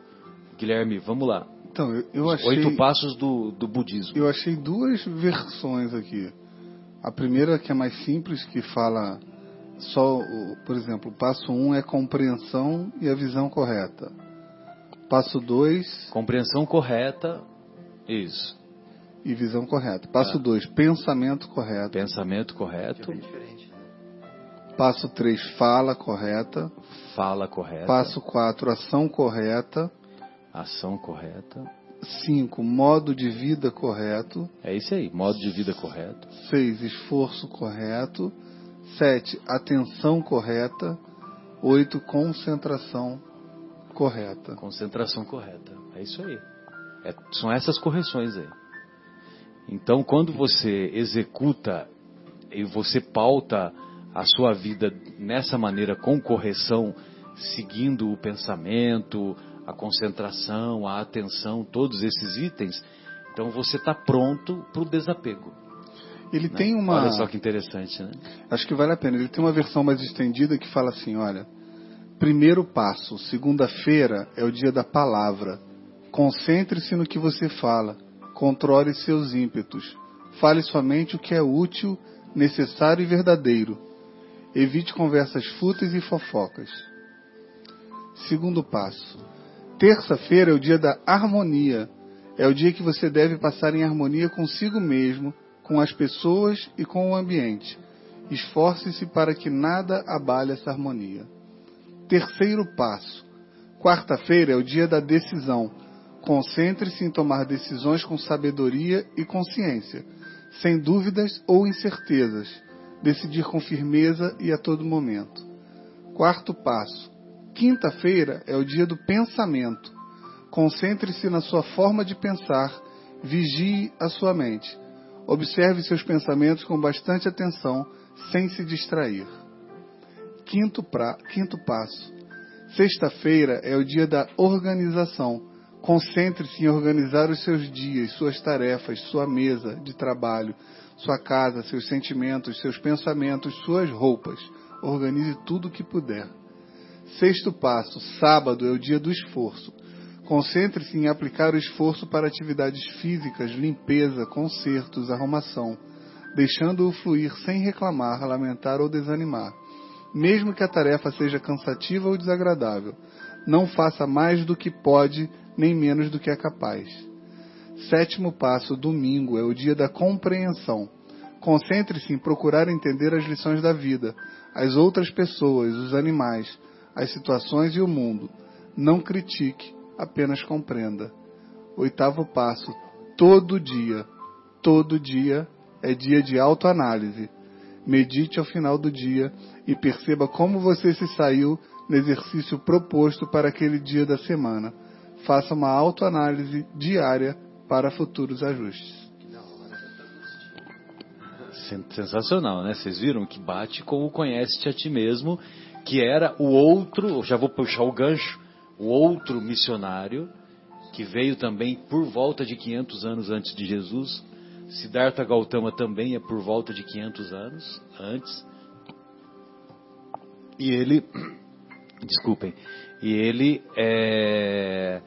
Speaker 2: Guilherme? Vamos lá.
Speaker 6: Então, eu, eu achei.
Speaker 2: Oito passos do, do budismo.
Speaker 6: Eu achei duas versões aqui. A primeira, que é mais simples, que fala só, por exemplo, o passo um é compreensão e a visão correta. Passo dois.
Speaker 2: Compreensão correta. Isso
Speaker 6: e visão correta. Passo 2, ah. pensamento correto.
Speaker 2: Pensamento correto.
Speaker 3: É né?
Speaker 6: Passo 3, fala correta.
Speaker 2: Fala correta.
Speaker 6: Passo 4, ação correta.
Speaker 2: Ação correta.
Speaker 6: 5, modo de vida correto.
Speaker 2: É isso aí, modo de vida correto.
Speaker 6: 6, esforço correto. 7, atenção correta. 8, concentração correta.
Speaker 2: Concentração correta. É isso aí. É, são essas correções aí. Então, quando você executa e você pauta a sua vida nessa maneira com correção, seguindo o pensamento, a concentração, a atenção, todos esses itens, então você está pronto para o desapego.
Speaker 6: Ele né? tem uma.
Speaker 2: Olha só que interessante, né?
Speaker 6: Acho que vale a pena. Ele tem uma versão mais estendida que fala assim: olha, primeiro passo, segunda-feira é o dia da palavra. Concentre-se no que você fala. Controle seus ímpetos. Fale somente o que é útil, necessário e verdadeiro. Evite conversas fúteis e fofocas. Segundo passo. Terça-feira é o dia da harmonia. É o dia que você deve passar em harmonia consigo mesmo, com as pessoas e com o ambiente. Esforce-se para que nada abale essa harmonia. Terceiro passo. Quarta-feira é o dia da decisão. Concentre-se em tomar decisões com sabedoria e consciência, sem dúvidas ou incertezas. Decidir com firmeza e a todo momento. Quarto passo. Quinta-feira é o dia do pensamento. Concentre-se na sua forma de pensar, vigie a sua mente. Observe seus pensamentos com bastante atenção, sem se distrair. Quinto, pra, quinto passo. Sexta-feira é o dia da organização. Concentre-se em organizar os seus dias, suas tarefas, sua mesa de trabalho, sua casa, seus sentimentos, seus pensamentos, suas roupas. Organize tudo o que puder. Sexto passo, sábado é o dia do esforço. Concentre-se em aplicar o esforço para atividades físicas, limpeza, consertos, arrumação, deixando-o fluir sem reclamar, lamentar ou desanimar. Mesmo que a tarefa seja cansativa ou desagradável, não faça mais do que pode, nem menos do que é capaz. Sétimo passo, domingo, é o dia da compreensão. Concentre-se em procurar entender as lições da vida, as outras pessoas, os animais, as situações e o mundo. Não critique, apenas compreenda. Oitavo passo: todo dia, todo dia é dia de autoanálise. Medite ao final do dia e perceba como você se saiu no exercício proposto para aquele dia da semana. Faça uma autoanálise diária para futuros ajustes.
Speaker 2: Sensacional, né? Vocês viram que bate com o conhece-te a ti mesmo, que era o outro, já vou puxar o gancho, o outro missionário, que veio também por volta de 500 anos antes de Jesus. Siddhartha Gautama também é por volta de 500 anos antes. E ele, desculpem, e ele é,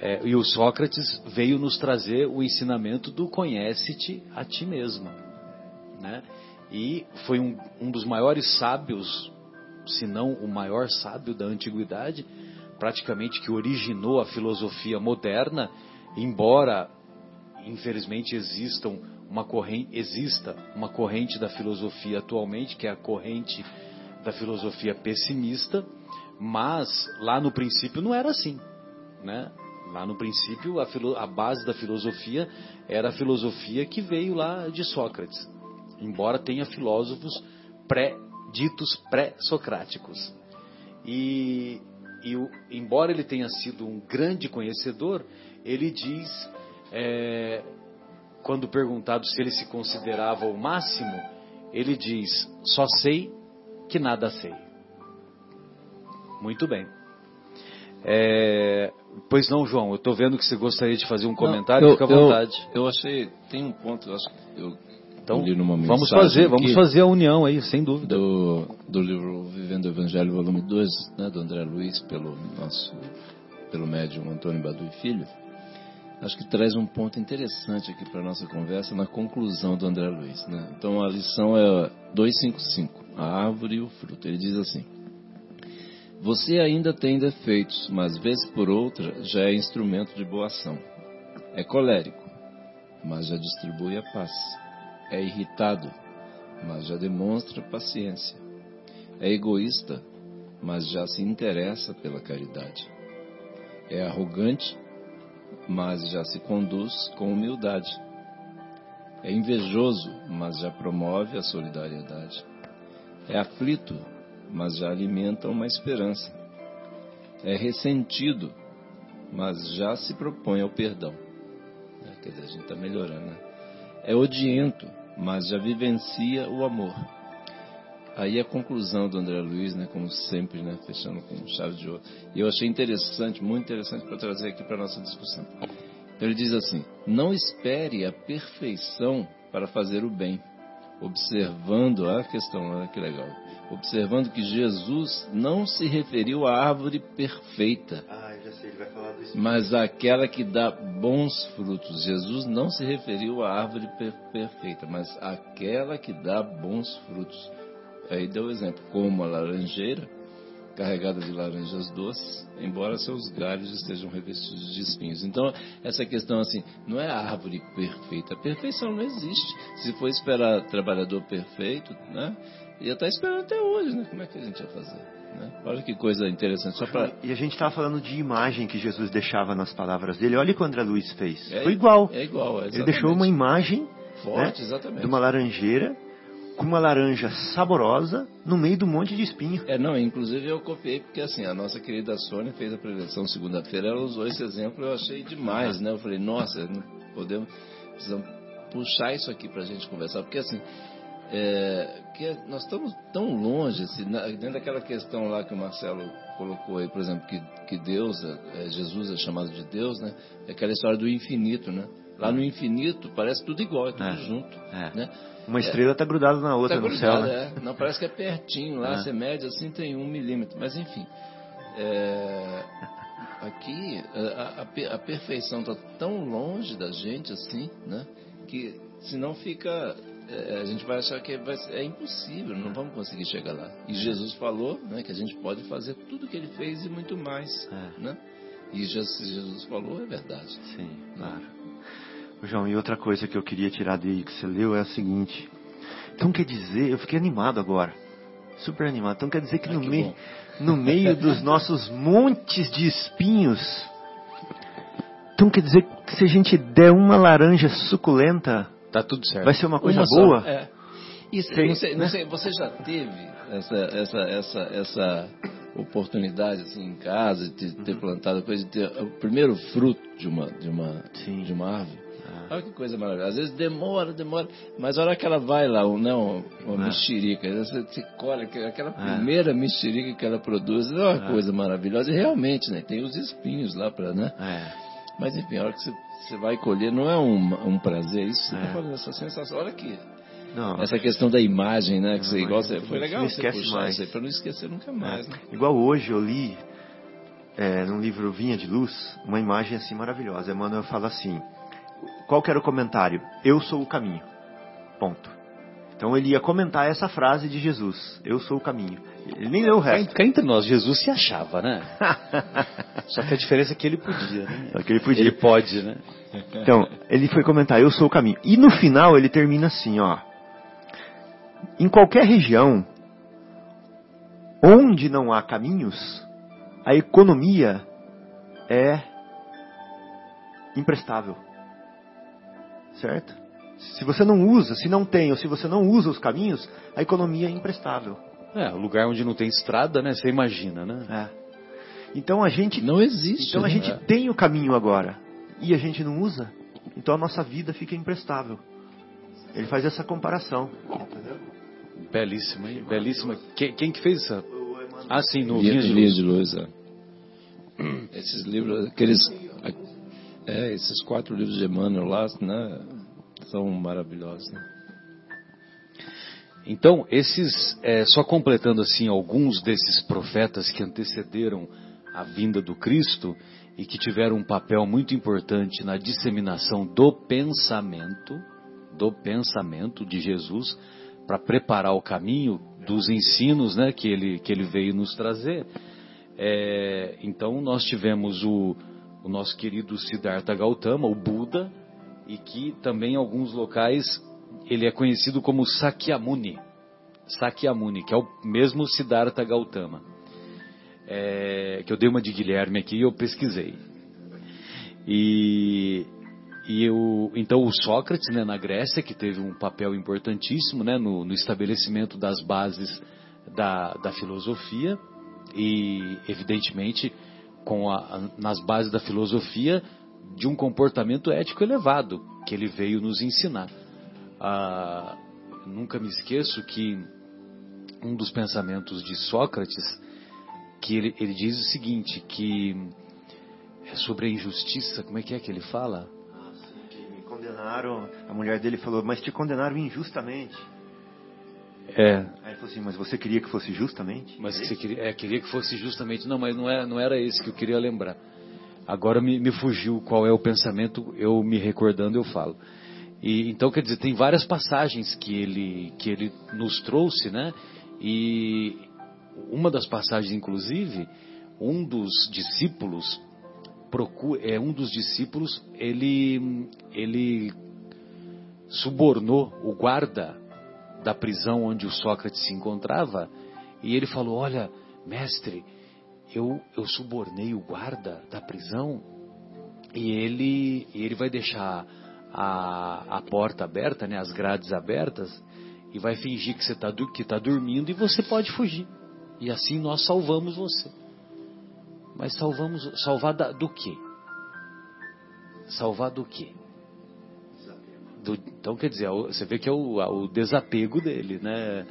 Speaker 2: é, e o Sócrates veio nos trazer o ensinamento do conhece-te a ti mesmo, né? E foi um, um dos maiores sábios, se não o maior sábio da antiguidade, praticamente que originou a filosofia moderna, embora infelizmente existam uma corrente, exista uma corrente da filosofia atualmente, que é a corrente da filosofia pessimista, mas lá no princípio não era assim, né? Lá no princípio a, filo, a base da filosofia era a filosofia que veio lá de Sócrates, embora tenha filósofos pré ditos pré-socráticos. E, e o, embora ele tenha sido um grande conhecedor, ele diz, é, quando perguntado se ele se considerava o máximo, ele diz: só sei que nada sei. Muito bem. É, pois não, João, eu estou vendo que você gostaria de fazer um comentário, não, eu, fica à vontade.
Speaker 4: Eu, eu, achei, tem um ponto, eu acho que eu
Speaker 2: então, vamos fazer, vamos fazer a união aí, sem dúvida.
Speaker 4: Do, do livro Vivendo o Evangelho, volume 2, né, do André Luiz, pelo nosso, pelo médium Antônio Badu e Filho. Acho que traz um ponto interessante aqui para a nossa conversa na conclusão do André Luiz. Né? Então a lição é 255, a árvore e o fruto. Ele diz assim: Você ainda tem defeitos, mas vez por outra já é instrumento de boa ação. É colérico, mas já distribui a paz é irritado, mas já demonstra paciência. É egoísta, mas já se interessa pela caridade. É arrogante, mas já se conduz com humildade. É invejoso, mas já promove a solidariedade. É aflito, mas já alimenta uma esperança. É ressentido, mas já se propõe ao perdão. É, quer dizer, a gente está melhorando, né? É odiento, mas já vivencia o amor. Aí a conclusão do André Luiz, né, como sempre, né, fechando com chave de ouro. E eu achei interessante, muito interessante para trazer aqui para nossa discussão. Então ele diz assim: não espere a perfeição para fazer o bem, observando a questão, olha que legal, observando que Jesus não se referiu à árvore perfeita.
Speaker 3: Ah
Speaker 4: Mas aquela que dá bons frutos. Jesus não se referiu à árvore per perfeita, mas aquela que dá bons frutos. Aí deu o exemplo, como a laranjeira, carregada de laranjas doces, embora seus galhos estejam revestidos de espinhos. Então, essa questão assim, não é a árvore perfeita. A perfeição não existe. Se for esperar trabalhador perfeito, né? Ia estar esperando até hoje, né? Como é que a gente ia fazer? Né? Olha que coisa interessante. Pra...
Speaker 3: E a gente estava falando de imagem que Jesus deixava nas palavras dele. Olha o que o André Luiz fez. É, Foi igual.
Speaker 4: É igual,
Speaker 3: Ele deixou uma imagem
Speaker 4: forte,
Speaker 3: né,
Speaker 4: exatamente.
Speaker 3: de uma laranjeira com uma laranja saborosa no meio de um monte de espinho.
Speaker 4: É, não, inclusive eu copiei porque assim, a nossa querida Sônia fez a preleção segunda-feira, ela usou esse exemplo, eu achei demais, né? Eu falei, nossa, não podemos, precisamos puxar isso aqui para a gente conversar, porque assim, é, que nós estamos tão longe, assim, dentro daquela questão lá que o Marcelo colocou aí, por exemplo, que, que Deus, é, Jesus é chamado de Deus, né? É aquela história do infinito, né? Lá no infinito parece tudo igual, é tudo é, junto, é. né?
Speaker 3: Uma estrela está grudada na outra tá no grudada, céu, né?
Speaker 4: É. Não, parece que é pertinho lá, é. você mede assim, tem um milímetro, mas enfim. É, aqui a, a, a perfeição está tão longe da gente assim, né? Que senão fica é, a gente vai achar que vai, é impossível, não vamos conseguir chegar lá. E Jesus falou né, que a gente pode fazer tudo o que ele fez e muito mais. É. Né? E Jesus falou é verdade.
Speaker 3: Sim, claro. João, e outra coisa que eu queria tirar daí que você leu é a seguinte. Então quer dizer, eu fiquei animado agora. Super animado. Então quer dizer que, ah, no, que meio, no meio dos nossos montes de espinhos, então quer dizer que se a gente der uma laranja suculenta,
Speaker 2: Tá tudo certo.
Speaker 3: Vai ser uma coisa uma boa? Só, é.
Speaker 4: Isso, Sim, não sei, não né? sei, você já teve essa, essa, essa, essa oportunidade assim em casa de ter uhum. plantado coisa, de ter o primeiro fruto de uma, de uma, Sim. de uma árvore? Ah. Olha que coisa maravilhosa. Às vezes demora, demora, mas a hora que ela vai lá, não, uma ah. mexerica, você, você colhe aquela ah. primeira mexerica que ela produz, é uma ah. coisa maravilhosa. E realmente, né? Tem os espinhos lá para, né? É. Mas enfim, a hora que você, você vai colher, não é um, um prazer, isso você está é. falando, essa sensação. Olha aqui. Não, essa questão da imagem, né? Que você você, foi legal não você puxar mais. isso aí, para não esquecer nunca mais. É. Né?
Speaker 3: Igual hoje eu li é, num livro Vinha de Luz, uma imagem assim maravilhosa. Emmanuel fala assim: qual que era o comentário? Eu sou o caminho. Ponto. Então ele ia comentar essa frase de Jesus: Eu sou o caminho. Ele nem leu o resto.
Speaker 2: Cá entre nós, Jesus se achava, né? Só que a diferença é que ele podia, né?
Speaker 3: Só que ele podia.
Speaker 2: Ele pode, né?
Speaker 3: Então, ele foi comentar: Eu sou o caminho. E no final ele termina assim: ó. Em qualquer região onde não há caminhos, a economia é imprestável. Certo? Se você não usa, se não tem, ou se você não usa os caminhos, a economia é imprestável.
Speaker 2: É, lugar onde não tem estrada, né? Você imagina, né?
Speaker 3: É. Então a gente
Speaker 2: não existe.
Speaker 3: Então a né? gente tem o caminho agora e a gente não usa. Então a nossa vida fica imprestável. Ele faz essa comparação. Entendeu?
Speaker 2: Belíssima, hein? Belíssima. Quem, quem, que fez essa? Ah, sim, no
Speaker 4: Linha de Luz. De Luz é. Esses livros, aqueles, é, esses quatro livros de Emmanuel lá, né? São maravilhosos. Né?
Speaker 2: Então, esses, é, só completando assim alguns desses profetas que antecederam a vinda do Cristo e que tiveram um papel muito importante na disseminação do pensamento, do pensamento de Jesus, para preparar o caminho dos ensinos né, que, ele, que ele veio nos trazer. É, então, nós tivemos o, o nosso querido Siddhartha Gautama, o Buda, e que também em alguns locais ele é conhecido como Sakyamuni. Sakyamuni, que é o mesmo Siddhartha Gautama. É, que eu dei uma de Guilherme aqui e eu pesquisei. E, e eu, então o Sócrates, né, na Grécia, que teve um papel importantíssimo né, no, no estabelecimento das bases da, da filosofia e, evidentemente, com a, nas bases da filosofia de um comportamento ético elevado que ele veio nos ensinar. Ah, nunca me esqueço que um dos pensamentos de Sócrates, que ele, ele diz o seguinte, que é sobre a injustiça, como é que é que ele fala?
Speaker 3: Que me condenaram, a mulher dele falou, mas te condenaram injustamente.
Speaker 2: É.
Speaker 3: Aí ele falou assim, mas você queria que fosse justamente?
Speaker 2: Mas você queria, é, queria que fosse justamente. Não, mas não, é, não era esse que eu queria lembrar. Agora me, me fugiu qual é o pensamento, eu me recordando eu falo. E, então, quer dizer, tem várias passagens que ele, que ele nos trouxe, né? E uma das passagens, inclusive, um dos discípulos, procura, é um dos discípulos, ele, ele subornou o guarda da prisão onde o Sócrates se encontrava, e ele falou: Olha, mestre, eu, eu subornei o guarda da prisão e ele, ele vai deixar a, a porta aberta, né, as grades abertas, e vai fingir que você está que tá dormindo e você pode fugir. E assim nós salvamos você. Mas salvamos, salvar do quê? Salvar do quê? Do, Então, quer dizer, você vê que é o, o desapego dele, né?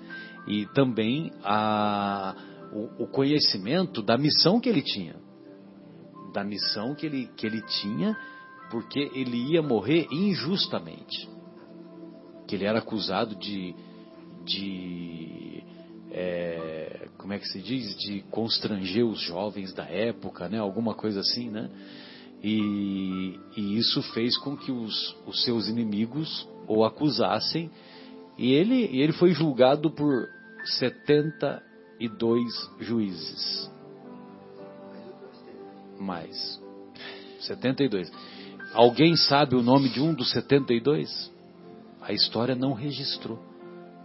Speaker 2: E também a, o, o, conhecimento da missão que ele tinha. Da missão que ele, que ele tinha, porque ele ia morrer injustamente. Que ele era acusado de. de é, como é que se diz? De constranger os jovens da época, né? Alguma coisa assim, né? E, e isso fez com que os, os seus inimigos o acusassem. E ele, ele foi julgado por 72 juízes. Mais. 72. Alguém sabe o nome de um dos 72? A história não registrou.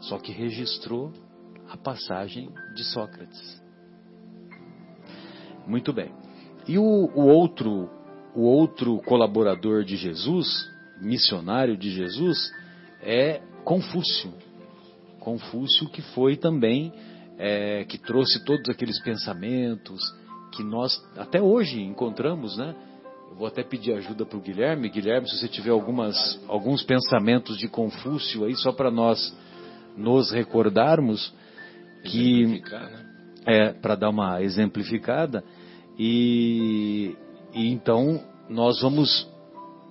Speaker 2: Só que registrou a passagem de Sócrates. Muito bem. E o, o outro o outro colaborador de Jesus, missionário de Jesus, é Confúcio. Confúcio que foi também, é, que trouxe todos aqueles pensamentos que nós até hoje encontramos, né? Eu vou até pedir ajuda para o Guilherme. Guilherme, se você tiver algumas, alguns pensamentos de Confúcio aí, só para nós nos recordarmos que né? é para dar uma exemplificada e e então nós vamos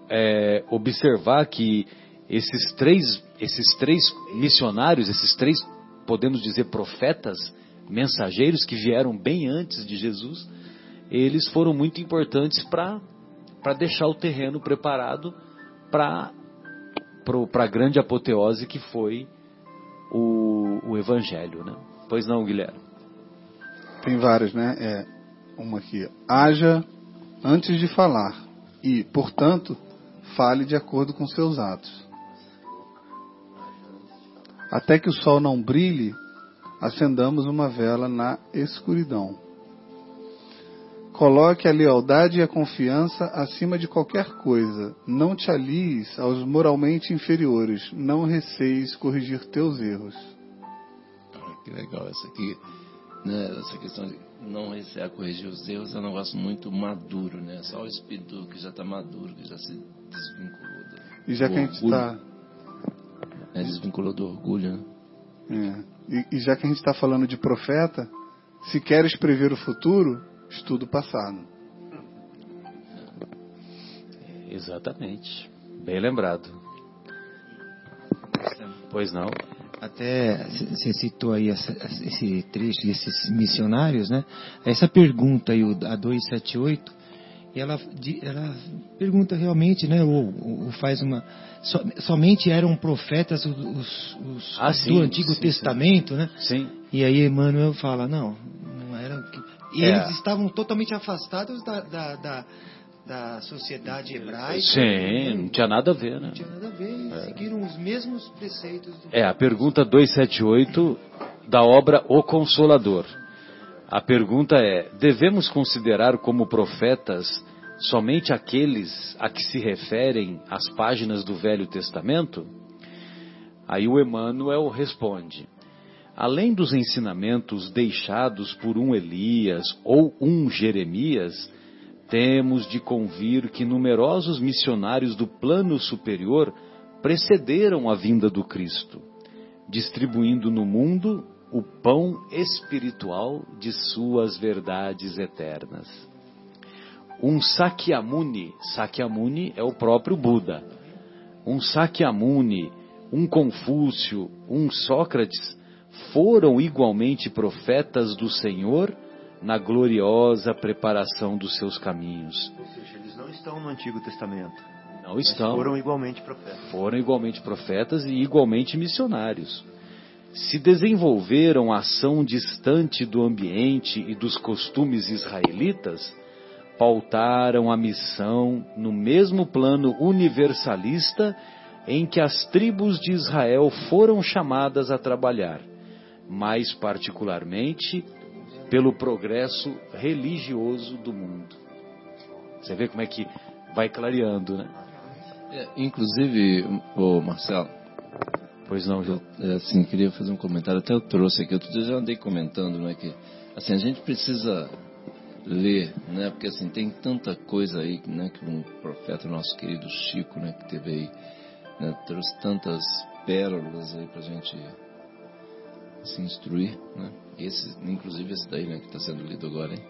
Speaker 2: é, observar que esses três, esses três missionários, esses três, podemos dizer, profetas, mensageiros que vieram bem antes de Jesus, eles foram muito importantes para deixar o terreno preparado para a grande apoteose que foi o, o Evangelho. Né? Pois não, Guilherme?
Speaker 6: Tem vários, né? É, uma aqui. Haja antes de falar, e, portanto, fale de acordo com seus atos. Até que o sol não brilhe, acendamos uma vela na escuridão. Coloque a lealdade e a confiança acima de qualquer coisa. Não te alies aos moralmente inferiores. Não receis corrigir teus erros.
Speaker 4: Ah, que legal essa aqui. Né, essa questão de não recear corrigir os erros é um negócio muito maduro, né? Só o espírito que já está maduro, que já se desvinculou.
Speaker 6: E já que a gente está.
Speaker 4: É, desvinculou do orgulho, né?
Speaker 6: É. E, e já que a gente está falando de profeta, se queres prever o futuro, estuda o passado.
Speaker 2: Exatamente. Bem lembrado. Pois não
Speaker 5: até você citou aí essa, esse trecho desses missionários, né? Essa pergunta aí, a 278, e ela, ela pergunta realmente, né? Ou, ou faz uma. So, somente eram profetas os, os
Speaker 2: ah, sim,
Speaker 5: do Antigo
Speaker 2: sim,
Speaker 5: Testamento,
Speaker 2: sim.
Speaker 5: né?
Speaker 2: Sim.
Speaker 5: E aí Emmanuel fala, não, não eram. E é. eles estavam totalmente afastados da, da, da da sociedade hebraica.
Speaker 2: Sim, não tinha nada a ver, né?
Speaker 5: Não tinha nada a ver, é. seguiram os mesmos preceitos. Do...
Speaker 2: É, a pergunta 278 da obra O Consolador. A pergunta é: devemos considerar como profetas somente aqueles a que se referem as páginas do Velho Testamento? Aí o Emmanuel responde: além dos ensinamentos deixados por um Elias ou um Jeremias, temos de convir que numerosos missionários do plano superior precederam a vinda do Cristo, distribuindo no mundo o pão espiritual de suas verdades eternas. Um Sakyamuni, Sakyamuni é o próprio Buda. Um Sakyamuni, um Confúcio, um Sócrates foram igualmente profetas do Senhor na gloriosa preparação dos seus caminhos.
Speaker 3: Ou seja, eles não estão no Antigo Testamento.
Speaker 2: Não estão.
Speaker 3: Foram igualmente profetas.
Speaker 2: Foram igualmente profetas e igualmente missionários. Se desenvolveram ação distante do ambiente e dos costumes israelitas, pautaram a missão no mesmo plano universalista em que as tribos de Israel foram chamadas a trabalhar, mais particularmente pelo progresso religioso do mundo. Você vê como é que vai clareando, né?
Speaker 4: É, inclusive, o Marcelo.
Speaker 2: Pois não.
Speaker 4: É, assim, queria fazer um comentário, até eu trouxe aqui, eu já andei comentando, né, que assim, a gente precisa ler, né, porque assim, tem tanta coisa aí, né, que um profeta nosso querido Chico, né, que teve aí né, trouxe tantas pérolas aí para a gente se instruir, né? Esse, inclusive esse daí, né, que está sendo lido agora, hein?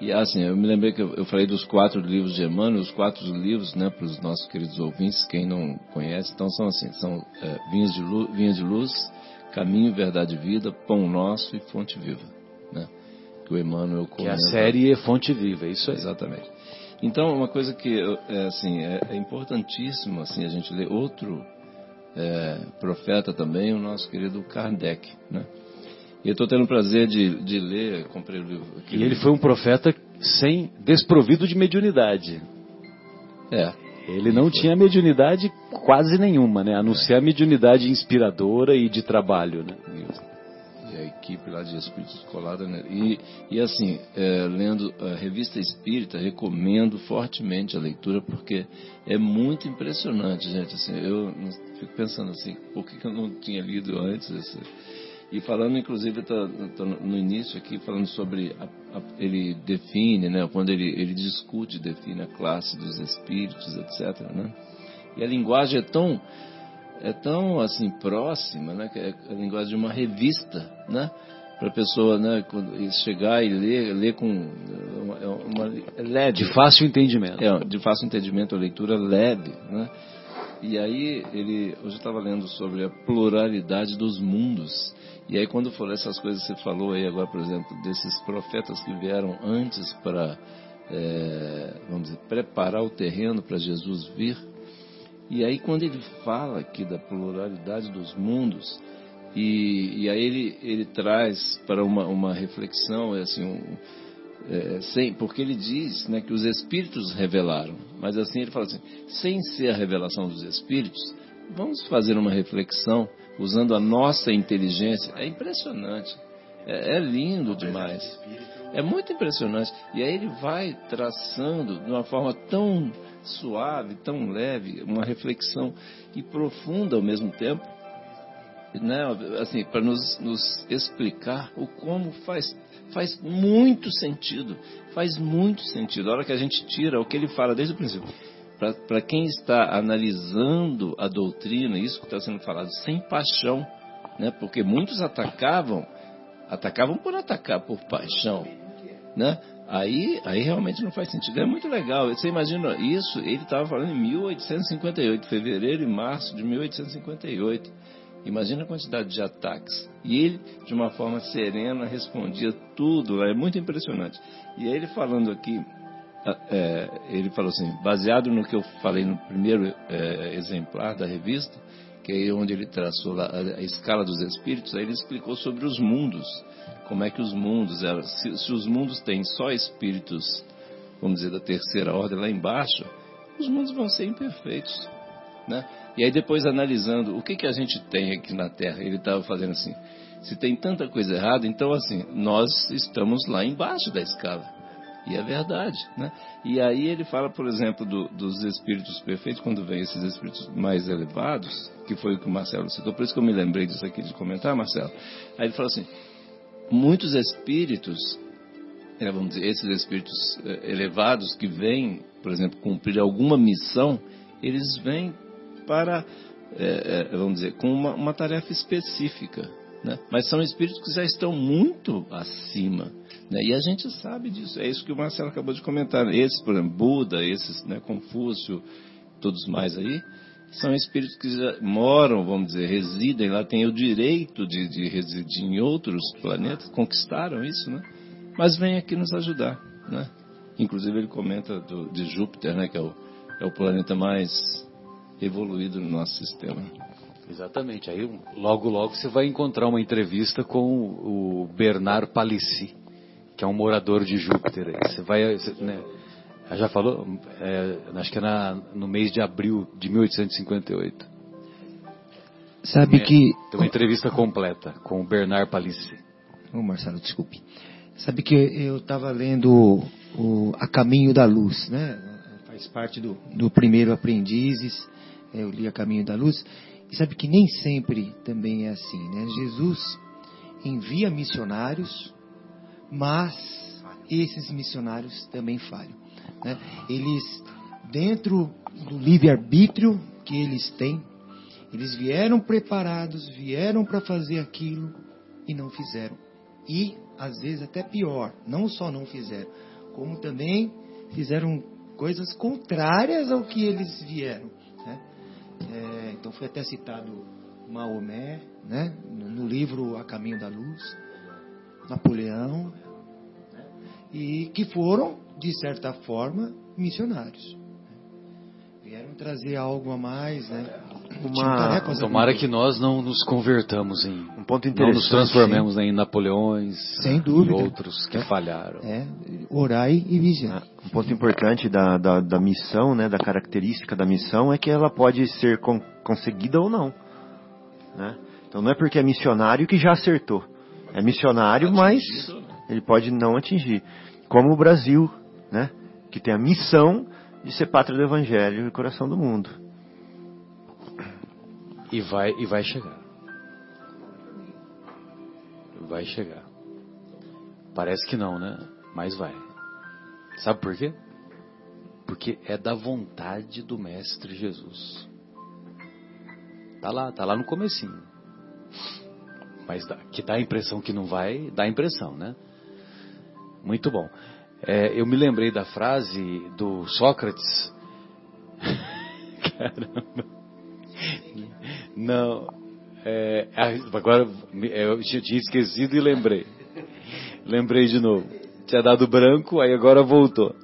Speaker 4: E assim, eu me lembrei que eu, eu falei dos quatro livros de Emmanuel, os quatro livros, né, para os nossos queridos ouvintes, quem não conhece, então são assim, são é, vinhas, de luz, vinhas de Luz, Caminho, Verdade e Vida, Pão Nosso e Fonte Viva, né? Que o Emmanuel
Speaker 2: comenta. Que a série é Fonte Viva, é isso aí.
Speaker 4: Exatamente. Então, uma coisa que é, assim, é, é importantíssimo assim, a gente ler outro é, profeta também, o nosso querido Kardec, né? E eu estou tendo o prazer de, de ler, comprei o livro
Speaker 2: aqui. E ele foi um profeta sem desprovido de mediunidade.
Speaker 4: É.
Speaker 2: Ele não foi. tinha mediunidade quase nenhuma, né? A não ser a mediunidade inspiradora e de trabalho, né?
Speaker 4: E a equipe lá de Espíritos Escolada, né? E, e assim, é, lendo a Revista Espírita, recomendo fortemente a leitura, porque é muito impressionante, gente. Assim, eu fico pensando assim, por que, que eu não tinha lido antes esse e falando, inclusive, tô, tô no início aqui, falando sobre. A, a, ele define, né, quando ele, ele discute, define a classe dos espíritos, etc. Né? E a linguagem é tão, é tão assim, próxima, né, que é a linguagem de uma revista, né? Para a pessoa né, chegar e ler, ler com uma, é uma,
Speaker 2: é leve. De fácil entendimento.
Speaker 4: É, de fácil entendimento, a leitura leve, né? E aí, ele, hoje eu estava lendo sobre a pluralidade dos mundos. E aí quando falou essas coisas que você falou aí agora, por exemplo, desses profetas que vieram antes para, é, vamos dizer, preparar o terreno para Jesus vir. E aí quando ele fala aqui da pluralidade dos mundos, e, e aí ele, ele traz para uma, uma reflexão, é assim, um, é, sem, porque ele diz né, que os espíritos revelaram, mas assim ele fala assim, sem ser a revelação dos espíritos, vamos fazer uma reflexão usando a nossa inteligência. É impressionante. É, é lindo demais. É muito impressionante. E aí ele vai traçando de uma forma tão suave, tão leve, uma reflexão e profunda ao mesmo tempo, né? assim, para nos, nos explicar o como faz, faz muito sentido. Faz muito sentido. A hora que a gente tira o que ele fala desde o princípio para quem está analisando a doutrina, isso que está sendo falado, sem paixão, né? porque muitos atacavam, atacavam por atacar por paixão, né? Aí, aí realmente não faz sentido. É muito legal. Você imagina isso? Ele estava falando em 1858, fevereiro e março de 1858. Imagina a quantidade de ataques. E ele, de uma forma serena, respondia tudo. É muito impressionante. E ele falando aqui é, ele falou assim, baseado no que eu falei no primeiro é, exemplar da revista, que é onde ele traçou a, a, escala dos espíritos, aí ele explicou sobre os mundos, como é que os mundos se, se os mundos têm só espíritos, vamos dizer, da terceira ordem lá embaixo, os mundos vão ser imperfeitos, né? E aí depois analisando o que que a gente tem aqui na Terra, ele estava fazendo assim, se tem tanta coisa errada, então assim, nós estamos lá embaixo da escala. E é verdade, né? E aí ele fala, por exemplo, do, dos espíritos perfeitos, quando vem esses espíritos mais elevados, que foi o que o Marcelo citou, por isso que eu me lembrei disso aqui de comentar, Marcelo. Aí ele fala assim, muitos espíritos, é, vamos dizer, esses espíritos é, elevados que vêm, por exemplo, cumprir alguma missão, eles vêm para, é, é, vamos dizer, com uma, uma tarefa específica, né? Mas são espíritos que já estão muito acima né? E a gente sabe disso, é isso que o Marcelo acabou de comentar. Esses, por exemplo, Buda, esses, né, Confúcio, todos mais aí, são espíritos que já moram, vamos dizer, residem lá, têm o direito de, de residir em outros planetas, conquistaram isso, né? Mas vêm aqui nos ajudar, né? Inclusive ele comenta do, de Júpiter, né, que é o, é o planeta mais evoluído no nosso sistema.
Speaker 2: Exatamente. Aí logo logo você vai encontrar uma entrevista com o Bernard Palissy que é um morador de Júpiter. Você vai, você, né, já falou, é, acho que é na, no mês de abril de 1858.
Speaker 5: Sabe é, que.
Speaker 2: Tem uma entrevista completa com o Bernard Palissy.
Speaker 5: Ô, oh, Marcelo, desculpe. Sabe que eu estava lendo o, A Caminho da Luz, né? Faz parte do, do primeiro Aprendizes. Eu li A Caminho da Luz. E sabe que nem sempre também é assim, né? Jesus envia missionários mas esses missionários também falham. Né? Eles, dentro do livre-arbítrio, que eles têm, eles vieram preparados, vieram para fazer aquilo e não fizeram. E, às vezes, até pior, não só não fizeram, como também fizeram coisas contrárias ao que eles vieram. É, então, foi até citado Maomé, né? no, no livro A Caminho da Luz, Napoleão, e que foram, de certa forma, missionários. Vieram trazer algo a mais, né?
Speaker 2: Uma... Tomara que nós não nos convertamos em.
Speaker 3: Um ponto interessante. Não
Speaker 2: nos transformemos em Napoleões.
Speaker 5: Sem dúvida.
Speaker 2: E outros que é. falharam.
Speaker 5: É, orai e vigiar.
Speaker 3: Um ponto importante da, da, da, missão, né, da característica da missão, é que ela pode ser con conseguida ou não. Né? Então não é porque é missionário que já acertou. É missionário, mas ele pode não atingir. Como o Brasil, né? que tem a missão de ser pátria do Evangelho e coração do mundo.
Speaker 2: E vai, e vai chegar. Vai chegar. Parece que não, né? Mas vai. Sabe por quê? Porque é da vontade do Mestre Jesus. Tá lá, tá lá no comecinho. Mas dá, que dá a impressão que não vai, dá a impressão, né? Muito bom. É, eu me lembrei da frase do Sócrates. Caramba. Não. É, agora eu tinha esquecido e lembrei. Lembrei de novo. Tinha dado branco, aí agora voltou.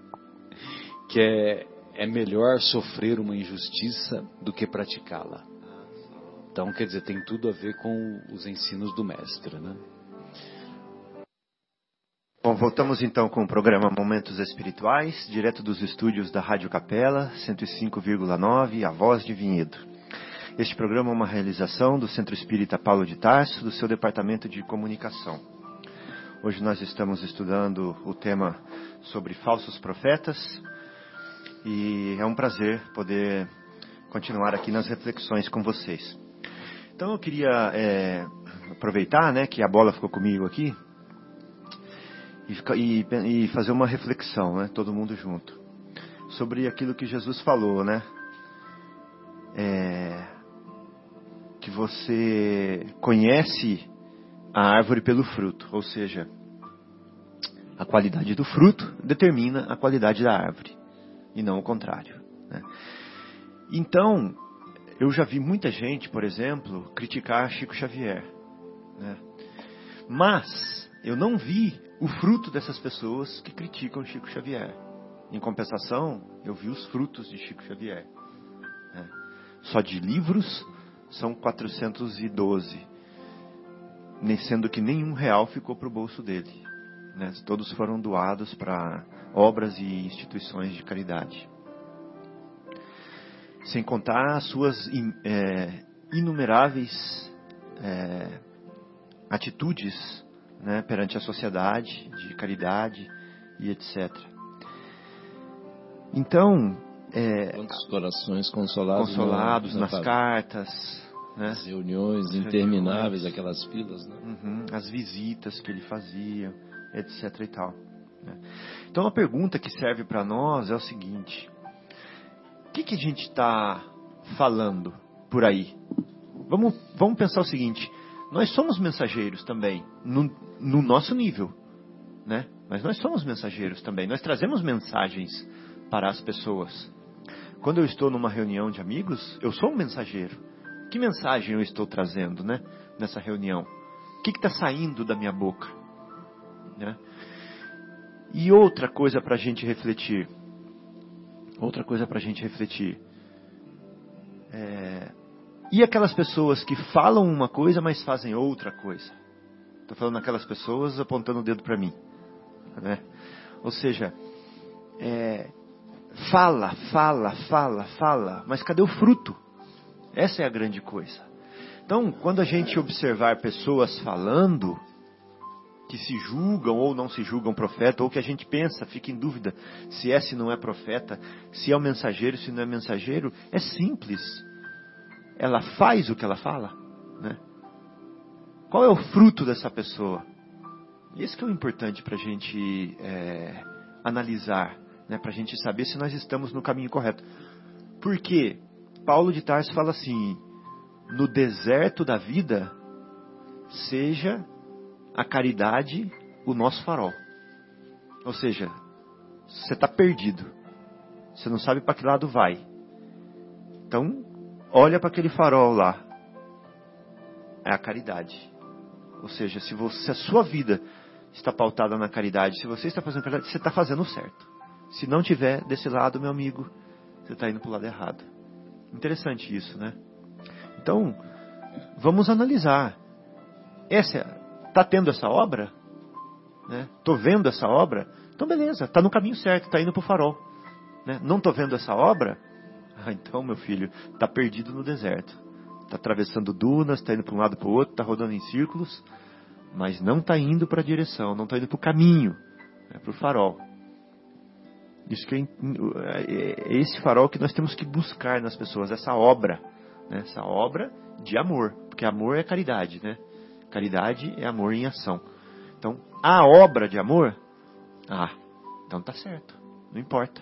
Speaker 2: Que é, é melhor sofrer uma injustiça do que praticá-la. Então, quer dizer, tem tudo a ver com os ensinos do mestre, né?
Speaker 3: Bom, voltamos então com o programa Momentos Espirituais, direto dos estúdios da Rádio Capela, 105,9, A Voz de Vinhedo. Este programa é uma realização do Centro Espírita Paulo de Tarso, do seu departamento de comunicação. Hoje nós estamos estudando o tema sobre falsos profetas e é um prazer poder continuar aqui nas reflexões com vocês. Então eu queria é, aproveitar né, que a bola ficou comigo aqui e, e, fazer uma reflexão, né, todo mundo junto, sobre aquilo que Jesus falou, né? Que você conhece a árvore pelo fruto, ou seja, a qualidade do fruto determina a qualidade da árvore, e não o contrário. Né? Então, eu já vi muita gente, por exemplo, criticar Chico Xavier. Né? Mas eu não vi o fruto dessas pessoas que criticam Chico Xavier. Em compensação, eu vi os frutos de Chico Xavier. Né? Só de livros são 412, sendo que nenhum real ficou para o bolso dele. Né? Todos foram doados para obras e instituições de caridade. Sem contar as suas é, inumeráveis é, atitudes né, perante a sociedade, de caridade e etc. Então, é,
Speaker 4: Quantos corações consolados,
Speaker 3: consolados nas cartas, né?
Speaker 4: As reuniões As intermináveis, reuniões. aquelas filas, né?
Speaker 3: Uhum, as visitas que ele fazia, etc. e tal. Né? Então a pergunta que serve para nós é o seguinte: o que, que a gente está falando por aí? Vamos, vamos pensar o seguinte: nós somos mensageiros também, no, no nosso nível, né? Mas nós somos mensageiros também. Nós trazemos mensagens para as pessoas. Quando eu estou numa reunião de amigos, eu sou um mensageiro. Que mensagem eu estou trazendo, né? Nessa reunião? O que está saindo da minha boca? Né? E outra coisa para a gente refletir. Outra coisa para a gente refletir. É, e aquelas pessoas que falam uma coisa, mas fazem outra coisa? Estou falando aquelas pessoas apontando o dedo para mim. Né? Ou seja, é, fala, fala, fala, fala, mas cadê o fruto? Essa é a grande coisa. Então, quando a gente observar pessoas falando, que se julgam ou não se julgam profeta, ou que a gente pensa, fica em dúvida se é, se não é profeta, se é o mensageiro, se não é mensageiro, é simples ela faz o que ela fala? Né? Qual é o fruto dessa pessoa? Esse que é o importante para a gente é, analisar, né? para a gente saber se nós estamos no caminho correto. Porque Paulo de Tarso fala assim: no deserto da vida, seja a caridade o nosso farol. Ou seja, você está perdido, você não sabe para que lado vai. Então, olha para aquele farol lá. É a caridade. Ou seja, se, você, se a sua vida está pautada na caridade, se você está fazendo caridade, você está fazendo certo. Se não tiver desse lado, meu amigo, você está indo para o lado errado. Interessante isso, né? Então, vamos analisar. Essa está tendo essa obra? Né? Tô vendo essa obra? Então beleza, está no caminho certo, está indo para o farol. Né? Não estou vendo essa obra? Ah, então meu filho está perdido no deserto. Está atravessando dunas, está indo para um lado para o outro, está rodando em círculos, mas não está indo para a direção, não está indo para o caminho, é para o farol. Isso que é, é, é esse farol que nós temos que buscar nas pessoas, essa obra, né? essa obra de amor, porque amor é caridade, né? Caridade é amor em ação. Então, a obra de amor, ah, então tá certo, não importa.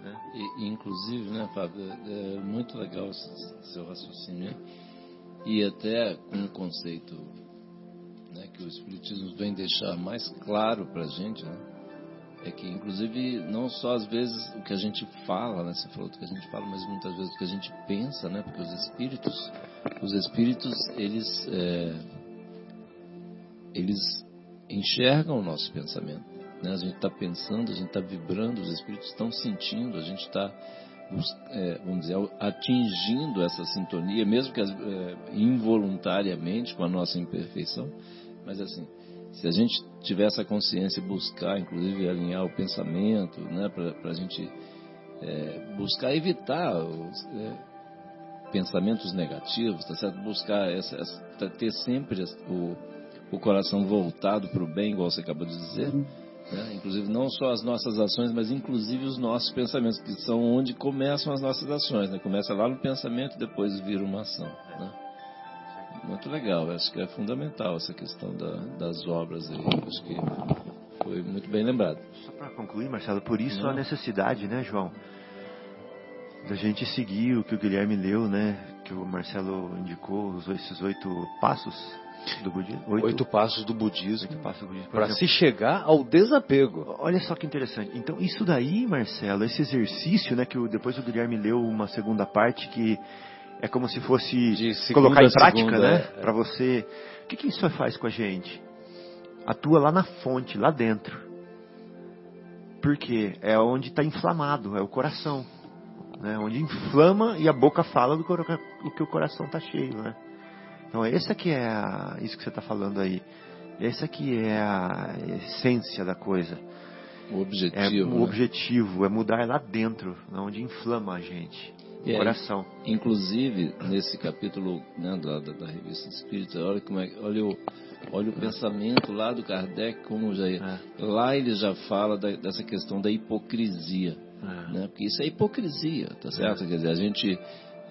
Speaker 4: Né? E, inclusive, né, Fábio, é, é muito legal o seu raciocínio, e até com um conceito né, que o Espiritismo vem deixar mais claro para a gente, né? É que inclusive não só às vezes o que a gente fala, né? Você falou do que a gente fala, mas muitas vezes o que a gente pensa, né? Porque os espíritos, os espíritos, eles é, eles enxergam o nosso pensamento. Né? A gente está pensando, a gente está vibrando, os espíritos estão sentindo, a gente está, é, vamos dizer, atingindo essa sintonia, mesmo que é, involuntariamente com a nossa imperfeição. Mas assim, se a gente tiver essa consciência e buscar, inclusive, alinhar o pensamento, né, para a gente é, buscar evitar os é, pensamentos negativos, tá certo? Buscar essa, essa, ter sempre o, o coração voltado para o bem, igual você acabou de dizer. Uhum. Né? Inclusive, não só as nossas ações, mas inclusive os nossos pensamentos, que são onde começam as nossas ações. Né? Começa lá no pensamento e depois vira uma ação. Né? Muito legal, acho que é fundamental essa questão da, das obras aí. Acho que foi muito bem lembrado.
Speaker 3: Só para concluir, Marcelo, por isso não. a necessidade, né, João, da gente seguir o que o Guilherme leu, né, que o Marcelo indicou, esses oito passos do budismo?
Speaker 2: Oito, Oito passos do budismo. budismo para se chegar ao desapego.
Speaker 3: Olha só que interessante. Então, isso daí, Marcelo, esse exercício, né, que o, depois o Guilherme leu uma segunda parte que é como se fosse colocar em prática, segunda, né? É. Para você. O que, que isso faz com a gente? Atua lá na fonte, lá dentro. Porque é onde está inflamado, é o coração. Né? Onde inflama e a boca fala do que o coração está cheio, né? Então, essa que é a, isso que você está falando aí. Essa que é a essência da coisa.
Speaker 4: O objetivo.
Speaker 3: É, o né? objetivo é mudar lá dentro, onde inflama a gente. O coração.
Speaker 4: inclusive, nesse capítulo né, da, da, da, revista Espírita, olha, como é, olha, o, olha o pensamento lá do Kardec, como já é. Lá ele já fala da, dessa questão da hipocrisia. É. Né? Porque isso é hipocrisia, tá certo? É. Quer dizer, a gente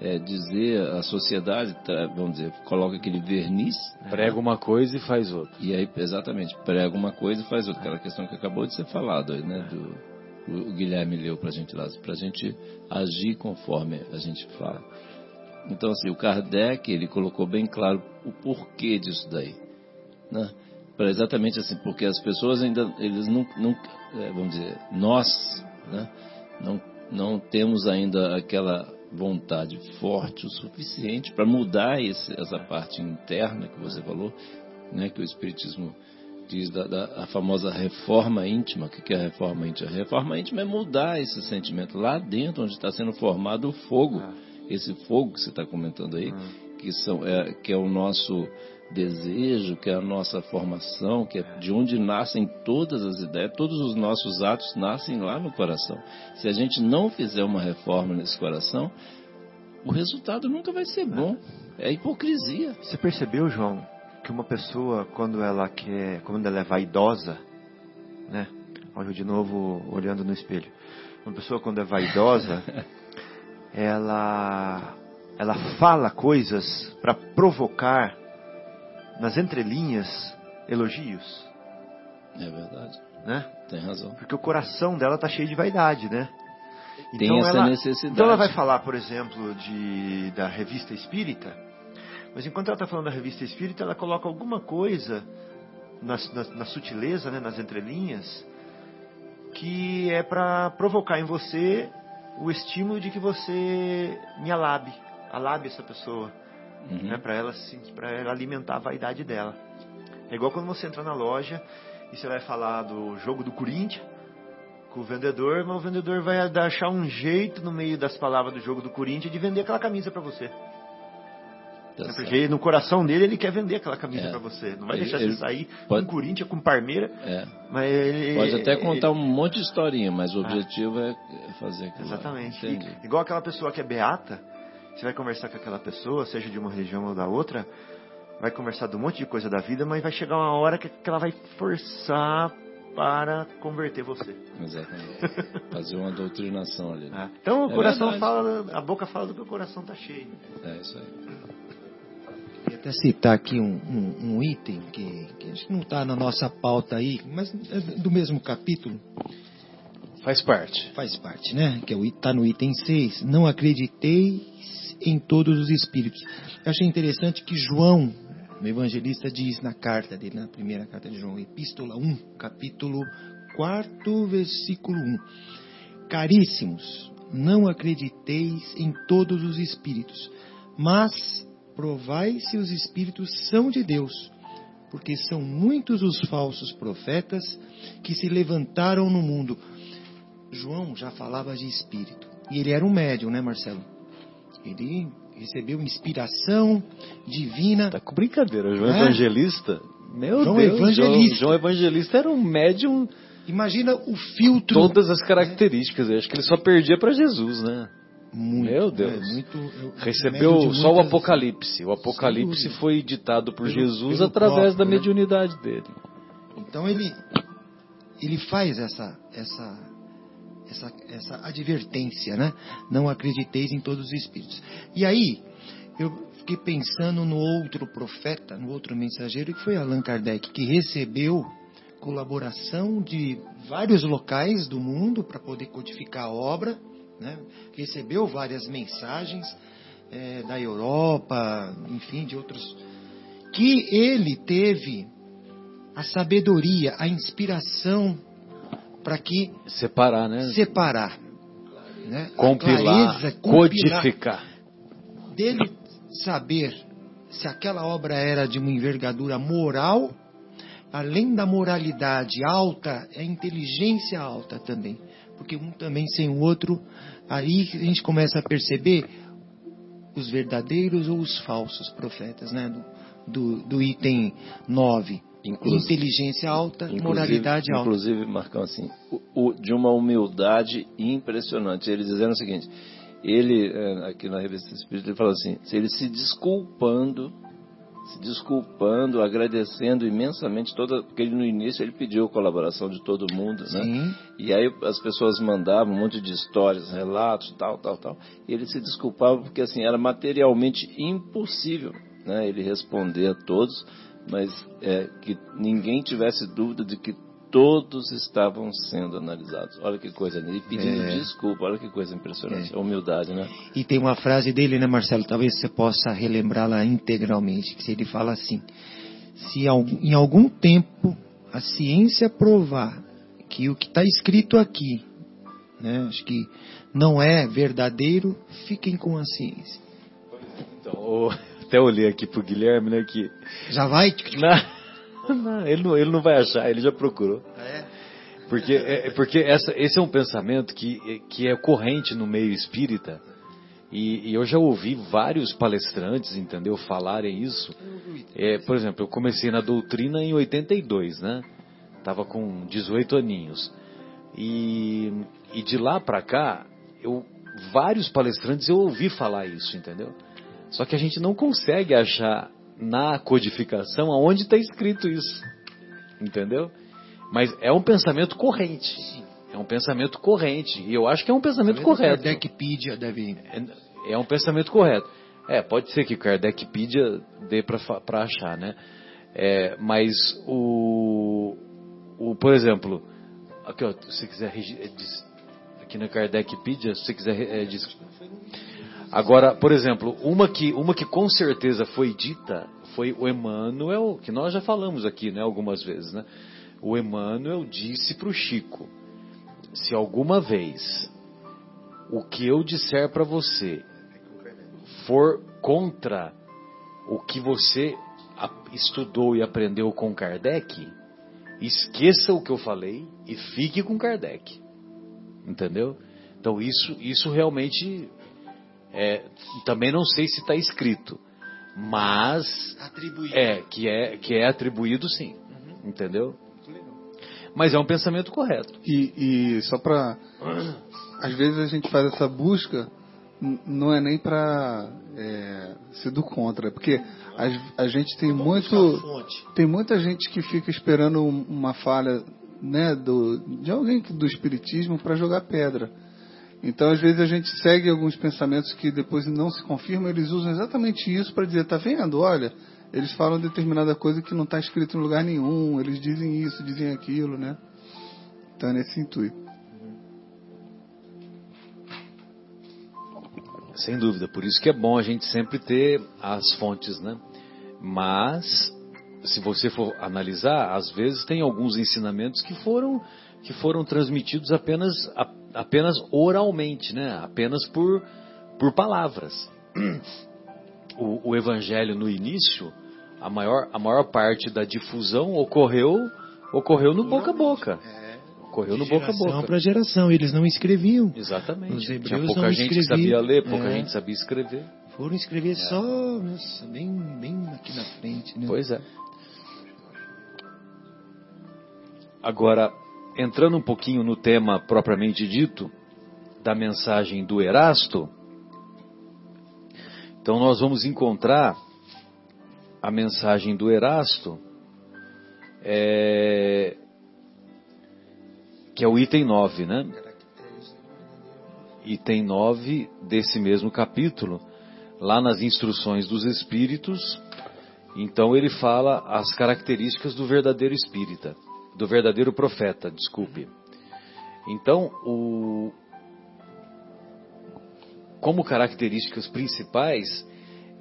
Speaker 4: é, dizer a sociedade, vamos dizer, coloca aquele verniz.
Speaker 2: Prega uma coisa e faz outra.
Speaker 4: E aí, exatamente, prega uma coisa e faz outra. Aquela questão que acabou de ser falada, né? Do, o Guilherme leu para a gente lá, para a gente agir conforme a gente fala. Então, assim, o Kardec, ele colocou bem claro o porquê disso daí, né? Para exatamente assim, porque as pessoas ainda, eles não, não é, vamos dizer, nós, né? Não, não temos ainda aquela vontade forte o suficiente para mudar esse, essa parte interna que você falou, né, que o Espiritismo diz da, da a famosa reforma íntima. O que é a reforma íntima? A reforma íntima é mudar esse sentimento lá dentro, onde está sendo formado o fogo. Ah. Esse fogo que você está comentando aí, ah. que, são, é, que é o nosso desejo, que é a nossa formação, que é de onde nascem todas as ideias, todos os nossos atos nascem lá no coração. Se a gente não fizer uma reforma nesse coração, o resultado nunca vai ser bom. É hipocrisia.
Speaker 3: Você percebeu, João, que uma pessoa quando ela quer, quando ela é vaidosa, né? Olha de novo olhando no espelho. Uma pessoa quando é vaidosa, ela ela fala coisas para provocar nas entrelinhas, elogios.
Speaker 4: É verdade.
Speaker 3: Né?
Speaker 4: Tem razão.
Speaker 3: Porque o coração dela está cheio de vaidade, né?
Speaker 4: tem então essa
Speaker 3: ela,
Speaker 4: necessidade.
Speaker 3: Então ela vai falar, por exemplo, de, da revista espírita, mas enquanto ela está falando da revista espírita, ela coloca alguma coisa na, na, na sutileza, né, nas entrelinhas, que é para provocar em você o estímulo de que você me alabe, alabe essa pessoa, uhum. né, para ela, para ela alimentar a vaidade dela. É igual quando você entra na loja e você vai falar do jogo do Corinthians com o vendedor, mas o vendedor vai achar um jeito no meio das palavras do jogo do Corinthians de vender aquela camisa para você. Tá Porque no coração dele ele quer vender aquela camisa é. para você. Não vai ele, deixar você sair pode... com Corinthians, com Parmeira.
Speaker 4: É.
Speaker 3: Mas ele,
Speaker 4: pode até contar um monte de historinha, mas o ah. objetivo é fazer aquilo.
Speaker 3: Exatamente. E, igual aquela pessoa que é beata, você vai conversar com aquela pessoa, seja de uma região ou da outra, vai conversar de um monte de coisa da vida, mas vai chegar uma hora que ela vai forçar para converter você.
Speaker 4: Exatamente. Fazer uma doutrinação ali.
Speaker 3: Né? É. Então o é coração verdade. fala, a boca fala do que o coração está cheio.
Speaker 4: É isso aí.
Speaker 5: Até citar aqui um, um, um item que, que acho que não está na nossa pauta aí, mas é do mesmo capítulo.
Speaker 2: Faz parte.
Speaker 5: Faz parte, né? Que está é no item 6. Não acrediteis em todos os espíritos. Eu achei interessante que João, o evangelista, diz na carta dele, na primeira carta de João, Epístola 1, capítulo 4, versículo 1. Caríssimos, não acrediteis em todos os espíritos, mas provai se os espíritos são de Deus, porque são muitos os falsos profetas que se levantaram no mundo. João já falava de espírito. E ele era um médium, né, Marcelo? Ele recebeu inspiração divina.
Speaker 2: Tá com brincadeira, João é? Evangelista? Meu João Deus, Evangelista. João, João Evangelista era um médium.
Speaker 5: Imagina o filtro.
Speaker 2: Todas as características. Acho que ele só perdia para Jesus, né?
Speaker 5: Muito,
Speaker 2: Meu Deus. É, muito, eu, Recebeu só o Apocalipse. O Apocalipse foi ditado por pelo, Jesus pelo através próprio, da né? mediunidade né? dele.
Speaker 5: Então ele, ele faz essa, essa, essa, essa advertência, né? Não acrediteis em todos os espíritos. E aí, eu fiquei pensando no outro profeta, no outro mensageiro, que foi Allan Kardec, que recebeu colaboração de vários locais do mundo para poder codificar a obra né? recebeu várias mensagens é, da Europa, enfim, de outros, que ele teve a sabedoria, a inspiração para que
Speaker 2: separar, né?
Speaker 5: Separar, né?
Speaker 2: Compilar, clareza, codificar,
Speaker 5: dele saber se aquela obra era de uma envergadura moral, além da moralidade alta, é inteligência alta também porque um também sem o outro, aí a gente começa a perceber os verdadeiros ou os falsos profetas, né? Do, do, do item 9. Inclusive, Inteligência alta, moralidade alta.
Speaker 4: Inclusive, Marcão, assim, o, o, de uma humildade impressionante. Ele dizendo o seguinte, ele, é, aqui na revista Espírita, ele fala assim, ele se desculpando se desculpando, agradecendo imensamente toda, porque ele no início ele pediu a colaboração de todo mundo, né? Sim. E aí as pessoas mandavam um monte de histórias, relatos, tal, tal, tal. E ele se desculpava porque assim era materialmente impossível, né? Ele responder a todos, mas é, que ninguém tivesse dúvida de que todos estavam sendo analisados. Olha que coisa, e pedindo é. desculpa, olha que coisa impressionante, é. a humildade, né?
Speaker 5: E tem uma frase dele, né, Marcelo? Talvez você possa relembrá-la integralmente, que ele fala assim: se em algum tempo a ciência provar que o que está escrito aqui, né, acho que não é verdadeiro, fiquem com a ciência.
Speaker 2: Então, até olhei aqui pro Guilherme, né, que
Speaker 5: já vai.
Speaker 2: Na... Não, ele, não, ele não vai achar, ele já procurou. Ah, é? Porque, é, porque essa, esse é um pensamento que, que é corrente no meio espírita. E, e, eu já ouvi vários palestrantes, entendeu, falarem isso. É, por exemplo, eu comecei na doutrina em 82, né? Tava com 18 aninhos. E, e de lá para cá, eu, vários palestrantes eu ouvi falar isso, entendeu? Só que a gente não consegue achar na codificação aonde está escrito isso. Entendeu? Mas é um pensamento corrente. É um pensamento corrente. E eu acho que é um pensamento correto.
Speaker 5: Kardecpedia deve.
Speaker 2: É, é um pensamento correto. É, pode ser que Kardecpedia dê para achar, né? É, mas o, o, por exemplo, aqui ó, se quiser aqui na Kardecpedia, se você quiser é, diz... Agora, por exemplo, uma que, uma que com certeza foi dita foi o Emmanuel, que nós já falamos aqui né, algumas vezes. Né? O Emmanuel disse para o Chico: se alguma vez o que eu disser para você for contra o que você estudou e aprendeu com Kardec, esqueça o que eu falei e fique com Kardec. Entendeu? Então isso, isso realmente é, também não sei se está escrito, mas atribuído. é que é que é atribuído sim, uhum. entendeu? Mas é um pensamento correto.
Speaker 6: E, e só para às vezes a gente faz essa busca não é nem para é, ser do contra, porque a, a gente tem muito tem muita gente que fica esperando uma falha né do de alguém do espiritismo para jogar pedra. Então, às vezes, a gente segue alguns pensamentos que depois não se confirmam, eles usam exatamente isso para dizer, tá vendo? Olha, eles falam determinada coisa que não está escrito em lugar nenhum, eles dizem isso, dizem aquilo, né? Então, é nesse intuito.
Speaker 2: Sem dúvida, por isso que é bom a gente sempre ter as fontes, né? Mas, se você for analisar, às vezes tem alguns ensinamentos que foram que foram transmitidos apenas apenas oralmente, né? Apenas por, por palavras. O, o evangelho no início, a maior, a maior parte da difusão ocorreu ocorreu no boca a boca. É. Ocorreu no boca a boca.
Speaker 5: para geração, eles não escreviam.
Speaker 2: Exatamente. Os hebreus Tinha pouca gente que sabia ler, pouca é. gente sabia escrever.
Speaker 5: Foram escrever é. só, nossa, bem, bem aqui na frente, né?
Speaker 2: Pois é. Agora, entrando um pouquinho no tema propriamente dito, da mensagem do Erasto, então nós vamos encontrar a mensagem do Erasto, é, que é o item 9, né? Item 9 desse mesmo capítulo, lá nas instruções dos espíritos, então ele fala as características do verdadeiro espírita do verdadeiro profeta, desculpe. Então, o, como características principais,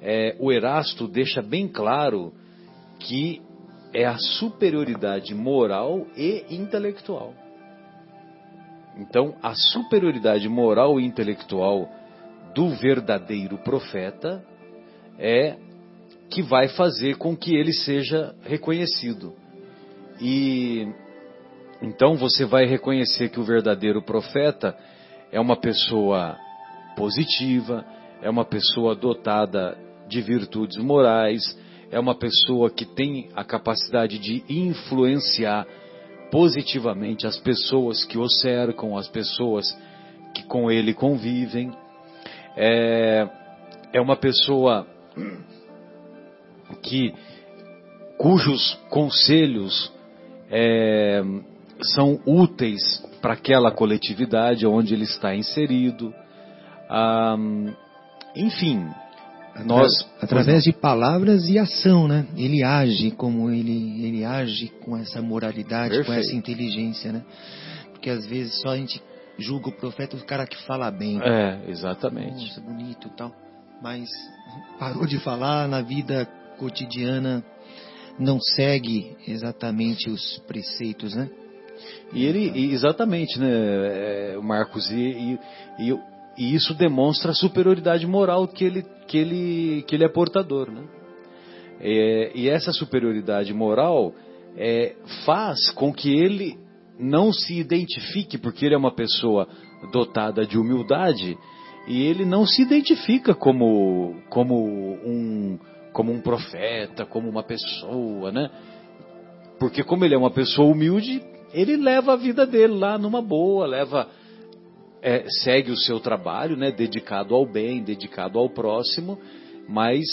Speaker 2: é, o Erasto deixa bem claro que é a superioridade moral e intelectual. Então, a superioridade moral e intelectual do verdadeiro profeta é que vai fazer com que ele seja reconhecido. E então você vai reconhecer que o verdadeiro profeta é uma pessoa positiva, é uma pessoa dotada de virtudes morais, é uma pessoa que tem a capacidade de influenciar positivamente as pessoas que o cercam, as pessoas que com ele convivem. É, é uma pessoa que cujos conselhos é, são úteis para aquela coletividade onde ele está inserido. Ah, enfim, nós
Speaker 5: através de palavras e ação, né? Ele age como ele ele age com essa moralidade, Perfeito. com essa inteligência, né? Porque às vezes só a gente julga o profeta o cara que fala bem.
Speaker 2: É, exatamente.
Speaker 5: Nossa, bonito tal. Mas parou de falar na vida cotidiana não segue exatamente os preceitos, né?
Speaker 2: E ele, exatamente, né, é, Marcos, e, e, e, isso demonstra a superioridade moral que ele, que ele, que ele é portador, né? É, e essa superioridade moral é, faz com que ele não se identifique, porque ele é uma pessoa dotada de humildade, e ele não se identifica como, como um como um profeta, como uma pessoa, né? Porque como ele é uma pessoa humilde, ele leva a vida dele lá numa boa, leva é, segue o seu trabalho, né? Dedicado ao bem, dedicado ao próximo, mas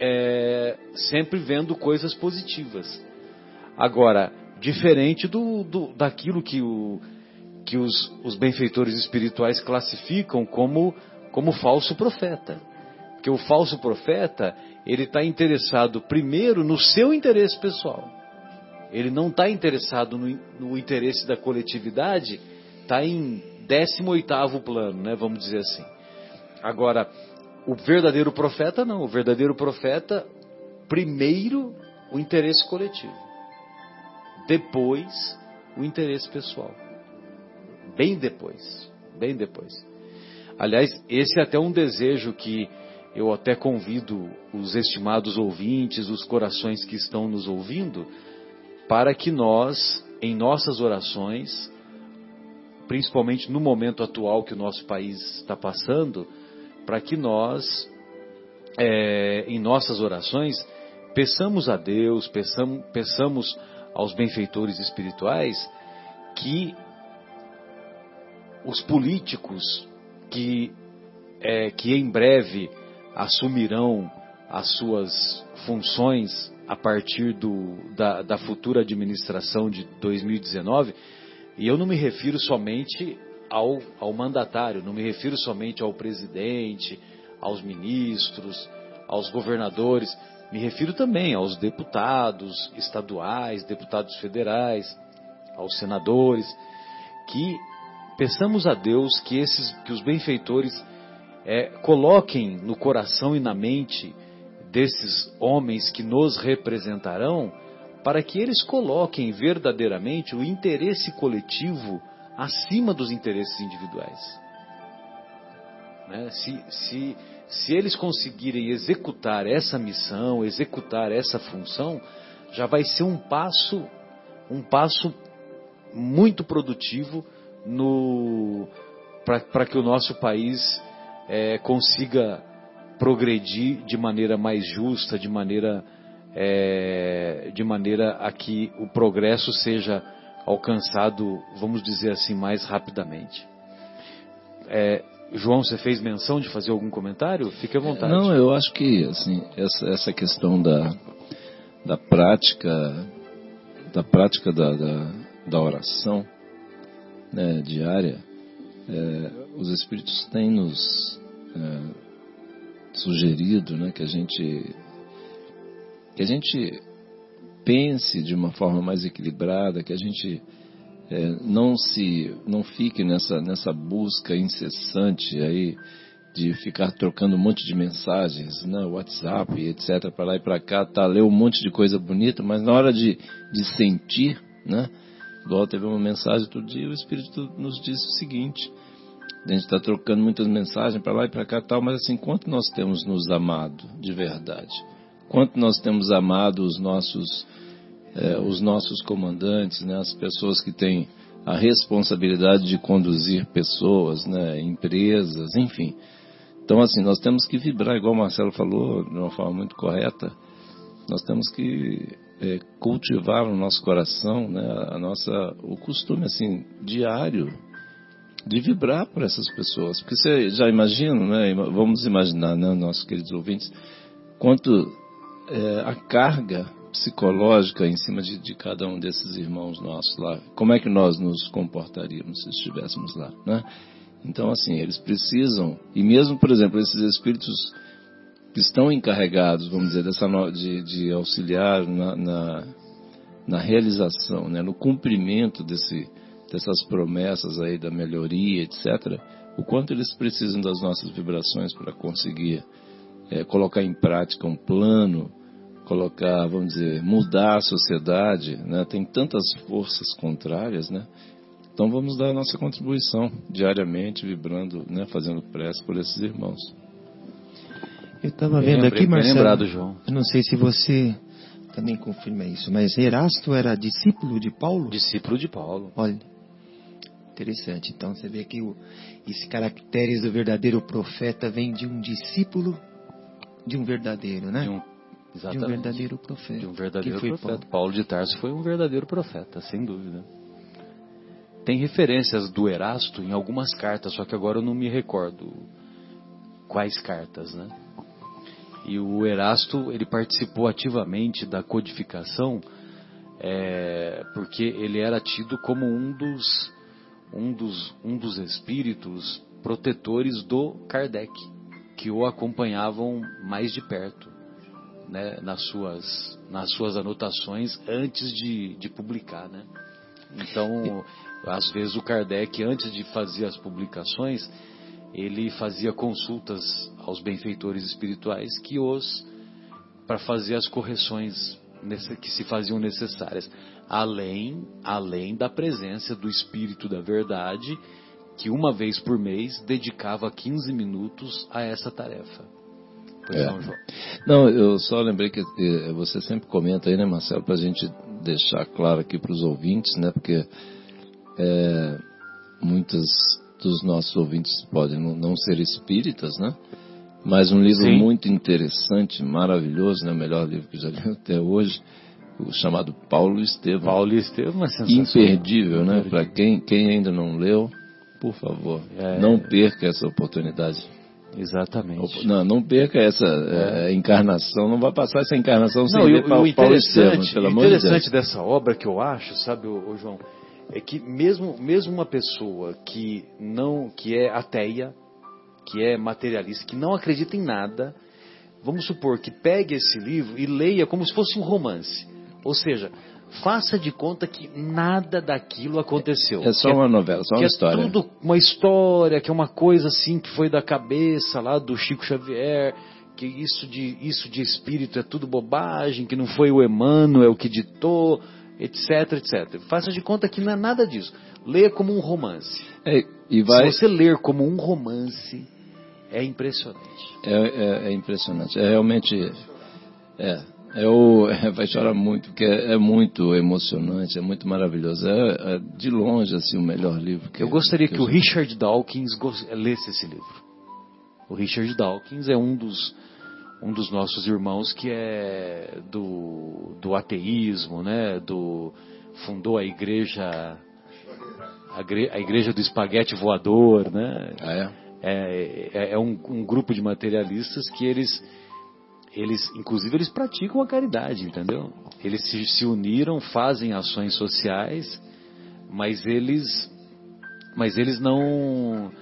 Speaker 2: é, sempre vendo coisas positivas. Agora, diferente do, do daquilo que, o, que os, os benfeitores espirituais classificam como como falso profeta. Porque o falso profeta, ele está interessado primeiro no seu interesse pessoal. Ele não está interessado no, no, interesse da coletividade, está em décimo oitavo plano, né? Vamos dizer assim. Agora, o verdadeiro profeta não. O verdadeiro profeta, primeiro o interesse coletivo, depois o interesse pessoal. Bem depois, bem depois. Aliás, esse é até um desejo que eu até convido os estimados ouvintes, os corações que estão nos ouvindo, para que nós, em nossas orações, principalmente no momento atual que o nosso país está passando, para que nós, é, em nossas orações, peçamos a Deus, peçamos, peçamos aos benfeitores espirituais que os políticos que, é, que em breve assumirão as suas funções a partir do, da, da futura administração de 2019, e eu não me refiro somente ao, ao mandatário, não me refiro somente ao presidente, aos ministros, aos governadores, me refiro também aos deputados estaduais, deputados federais, aos senadores, que peçamos a Deus que esses, que os benfeitores é, coloquem no coração e na mente desses homens que nos representarão, para que eles coloquem verdadeiramente o interesse coletivo acima dos interesses individuais. Né? Se, se, se eles conseguirem executar essa missão, executar essa função, já vai ser um passo, um passo muito produtivo para que o nosso país é, consiga progredir de maneira mais justa, de maneira é, de maneira a que o progresso seja alcançado, vamos dizer assim, mais rapidamente. É, João, você fez menção de fazer algum comentário? Fique à vontade.
Speaker 4: Não, eu acho que assim essa, essa questão da, da prática da prática da, da, da oração né, diária, é, os Espíritos têm nos é, sugerido né, que a gente que a gente pense de uma forma mais equilibrada, que a gente é, não se não fique nessa nessa busca incessante aí de ficar trocando um monte de mensagens, né, WhatsApp, etc, para lá e para cá, tá leu um monte de coisa bonita, mas na hora de, de sentir, né, igual teve uma mensagem outro dia, o Espírito nos disse o seguinte: a gente está trocando muitas mensagens para lá e para cá, tal, mas assim, quanto nós temos nos amado de verdade? Quanto nós temos amado os nossos é, os nossos comandantes, né, as pessoas que têm a responsabilidade de conduzir pessoas, né, empresas, enfim. Então, assim, nós temos que vibrar, igual o Marcelo falou, de uma forma muito correta, nós temos que é, cultivar no nosso coração né, a nossa, o costume assim, diário de vibrar por essas pessoas. Porque você já imagina, né, vamos imaginar, né, nossos queridos ouvintes, quanto é, a carga psicológica em cima de, de, cada um desses irmãos nossos lá. Como é que nós nos comportaríamos se estivéssemos lá, né? Então, assim, eles precisam, e mesmo, por exemplo, esses espíritos que estão encarregados, vamos dizer, dessa, de, de auxiliar na, na, na, realização, né, no cumprimento desse, dessas promessas aí da melhoria, etc., o quanto eles precisam das nossas vibrações para conseguir é, colocar em prática um plano colocar, vamos dizer, mudar a sociedade, né? Tem tantas forças contrárias, né? Então vamos dar a nossa contribuição diariamente, vibrando, né? Fazendo prece por esses irmãos.
Speaker 5: Eu estava vendo aqui, Marcelo. Lembrado, João. Eu não sei se você também confirma isso, mas Erasto era discípulo de Paulo?
Speaker 2: Discípulo de Paulo.
Speaker 5: Olha, interessante. Então você vê que o, esses caracteres do verdadeiro profeta vêm de um discípulo de um verdadeiro, né?
Speaker 2: De um Exatamente.
Speaker 5: De um verdadeiro profeta.
Speaker 2: De um verdadeiro profeta. Paulo. Paulo de Tarso foi um verdadeiro profeta, sem dúvida. Tem referências do Erasto em algumas cartas, só que agora eu não me recordo quais cartas, né? E o Erasto ele participou ativamente da codificação, é, porque ele era tido como um dos um dos um dos espíritos protetores do Kardec, que o acompanhavam mais de perto né, nas, suas, nas suas anotações antes de, de publicar. Né? Então, às vezes o Kardec, antes de fazer as publicações, ele fazia consultas aos benfeitores espirituais que os para fazer as correções que se faziam necessárias, além além da presença do espírito da verdade que uma vez por mês dedicava 15 minutos a essa tarefa.
Speaker 4: É. Não, João. Não, eu só lembrei que eh, você sempre comenta aí, né, Marcelo, para a gente deixar claro aqui para os ouvintes, né, porque é, muitos dos nossos ouvintes podem não ser espíritas, né? Mas um livro Sim. muito interessante, maravilhoso, né? O melhor livro que já li até hoje, o chamado Paulo Estevam.
Speaker 2: Paulo Estevam, é
Speaker 4: Imperdível, né? Para quem, quem ainda não leu, por favor, é... não perca essa oportunidade.
Speaker 2: Exatamente.
Speaker 4: Não, não perca essa é. É, encarnação, não vai passar essa encarnação sem não, ver o, Paulo Estevam, pelo amor de Deus. O
Speaker 2: interessante dessa obra que eu acho, sabe, o, João, é que mesmo, mesmo uma pessoa que não, que é ateia, que é materialista, que não acredita em nada, vamos supor que pegue esse livro e leia como se fosse um romance. Ou seja, faça de conta que nada daquilo aconteceu.
Speaker 4: É só uma novela, só uma história.
Speaker 2: É tudo uma história, que é uma coisa assim que foi da cabeça lá do Chico Xavier, que isso de, isso de espírito é tudo bobagem, que não foi o Emmanuel que ditou, etc, etc. Faça de conta que não é nada disso. Leia como um romance.
Speaker 4: É, e vai...
Speaker 2: Se você ler como um romance, é impressionante.
Speaker 4: É, é, é impressionante. É realmente. É, eu, é, vai chorar muito, porque é, é, muito emocionante, é muito maravilhoso. É, é, de longe assim o melhor livro.
Speaker 2: Que, eu gostaria que, que o Richard Dawkins lesse esse livro. O Richard Dawkins é um dos um dos nossos irmãos que é do, do ateísmo, né? Do fundou a igreja a, igreja do espaguete voador, né?
Speaker 4: Ah, é?
Speaker 2: É, é, é um, um, grupo de materialistas que eles eles inclusive eles praticam a caridade, entendeu? Eles se, se uniram, fazem ações sociais, mas eles mas eles não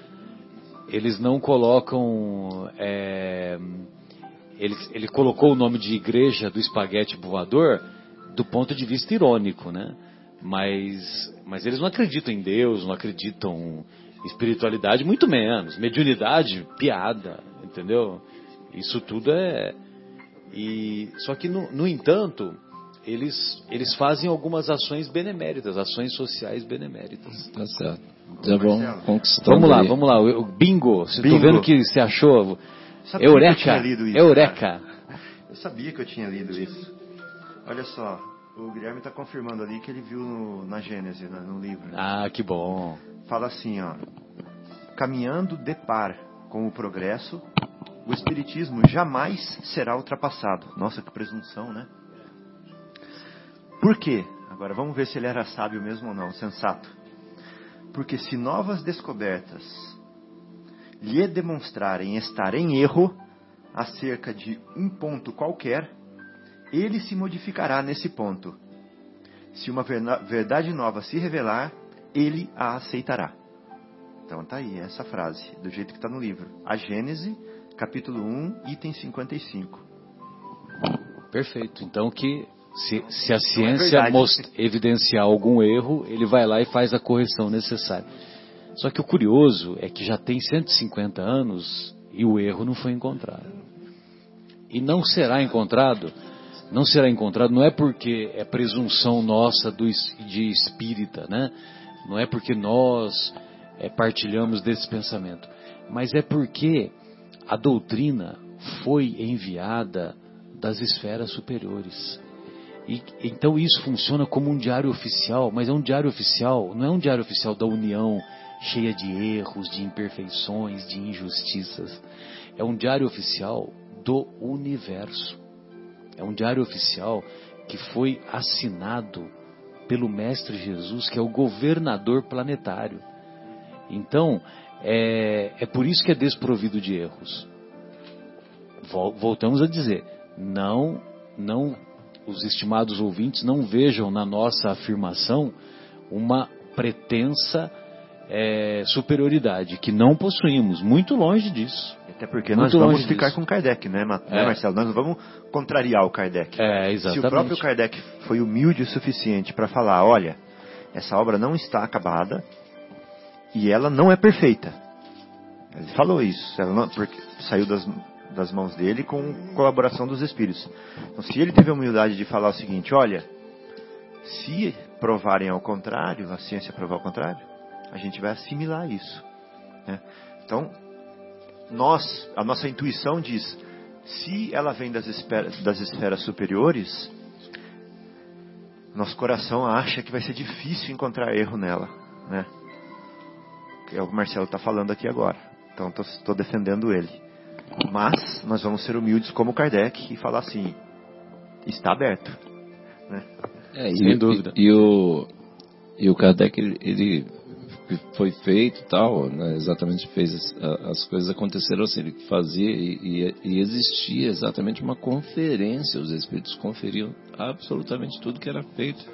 Speaker 2: eles não colocam é, ele, ele colocou o nome de igreja do espaguete voador do ponto de vista irônico, né? Mas, mas eles não acreditam em Deus, não acreditam em espiritualidade, muito menos. Mediunidade, piada, entendeu? Isso tudo é. E, só que, no, no entanto, eles, eles fazem algumas ações beneméritas, ações sociais beneméritas.
Speaker 4: Tá certo. Já vão conquistando.
Speaker 2: Vamos lá, vamos lá. O bingo. Estou vendo que você achou. Sabia Eureka!
Speaker 3: Eu isso,
Speaker 2: Eureka!
Speaker 3: Cara. Eu sabia que eu tinha lido isso. Olha só, o Guilherme está confirmando ali que ele viu no, na Gênese, no, no livro. Né?
Speaker 2: Ah, que bom.
Speaker 3: Fala assim, ó. Caminhando de par com o progresso, o Espiritismo jamais será ultrapassado. Nossa, que presunção, né? Por quê? Agora vamos ver se ele era sábio mesmo ou não, sensato. Porque se novas descobertas lhe demonstrarem estar em erro acerca de um ponto qualquer, ele se modificará nesse ponto. Se uma verdade nova se revelar, ele a aceitará. Então tá aí essa frase, do jeito que está no livro. A Gênese, capítulo 1, item 55.
Speaker 2: Perfeito. Então que se, se a é ciência é evidenciar algum erro, ele vai lá e faz a correção necessária. Só que o curioso é que já tem 150 anos e o erro não foi encontrado. E não será encontrado, não será encontrado, não é porque é presunção nossa do, de espírita, né? Não é porque nós é, partilhamos desse pensamento, mas é porque a doutrina foi enviada das esferas superiores. E, então isso funciona como um diário oficial, mas é um diário oficial, não é um diário oficial da União cheia de erros, de imperfeições, de injustiças. É um diário oficial do universo. É um diário oficial que foi assinado pelo Mestre Jesus, que é o governador planetário. Então, é, é por isso que é desprovido de erros. Voltamos a dizer, não, não, os estimados ouvintes não vejam na nossa afirmação uma pretensa é, superioridade que não possuímos, muito longe disso.
Speaker 3: Até porque muito nós vamos ficar disso. com Kardec, né, né, é. Marcelo? Nós não vamos contrariar o Kardec.
Speaker 2: É, exatamente.
Speaker 3: Se o próprio Kardec foi humilde o suficiente para falar, olha, essa obra não está acabada e ela não é perfeita. Ele falou isso, ela não, porque saiu das, das mãos dele com colaboração dos espíritos. Então, se ele teve a humildade de falar o seguinte: olha, se provarem ao contrário, a ciência provar ao contrário, a gente vai assimilar isso. Né? Então, nós, a nossa intuição diz: se ela vem das esferas, das esferas superiores, nosso coração acha que vai ser difícil encontrar erro nela, né? Que é o que o Marcelo está falando aqui agora. Então estou defendendo ele. Mas nós vamos ser humildes como Kardec e falar assim: está aberto. Né?
Speaker 4: É, Sem e, dúvida. E, e, o, e o Kardec, ele, ele foi feito tal, né, exatamente fez as, as, coisas aconteceram assim, ele fazia e, e, e, existia exatamente uma conferência, os espíritos conferiam absolutamente tudo que era feito.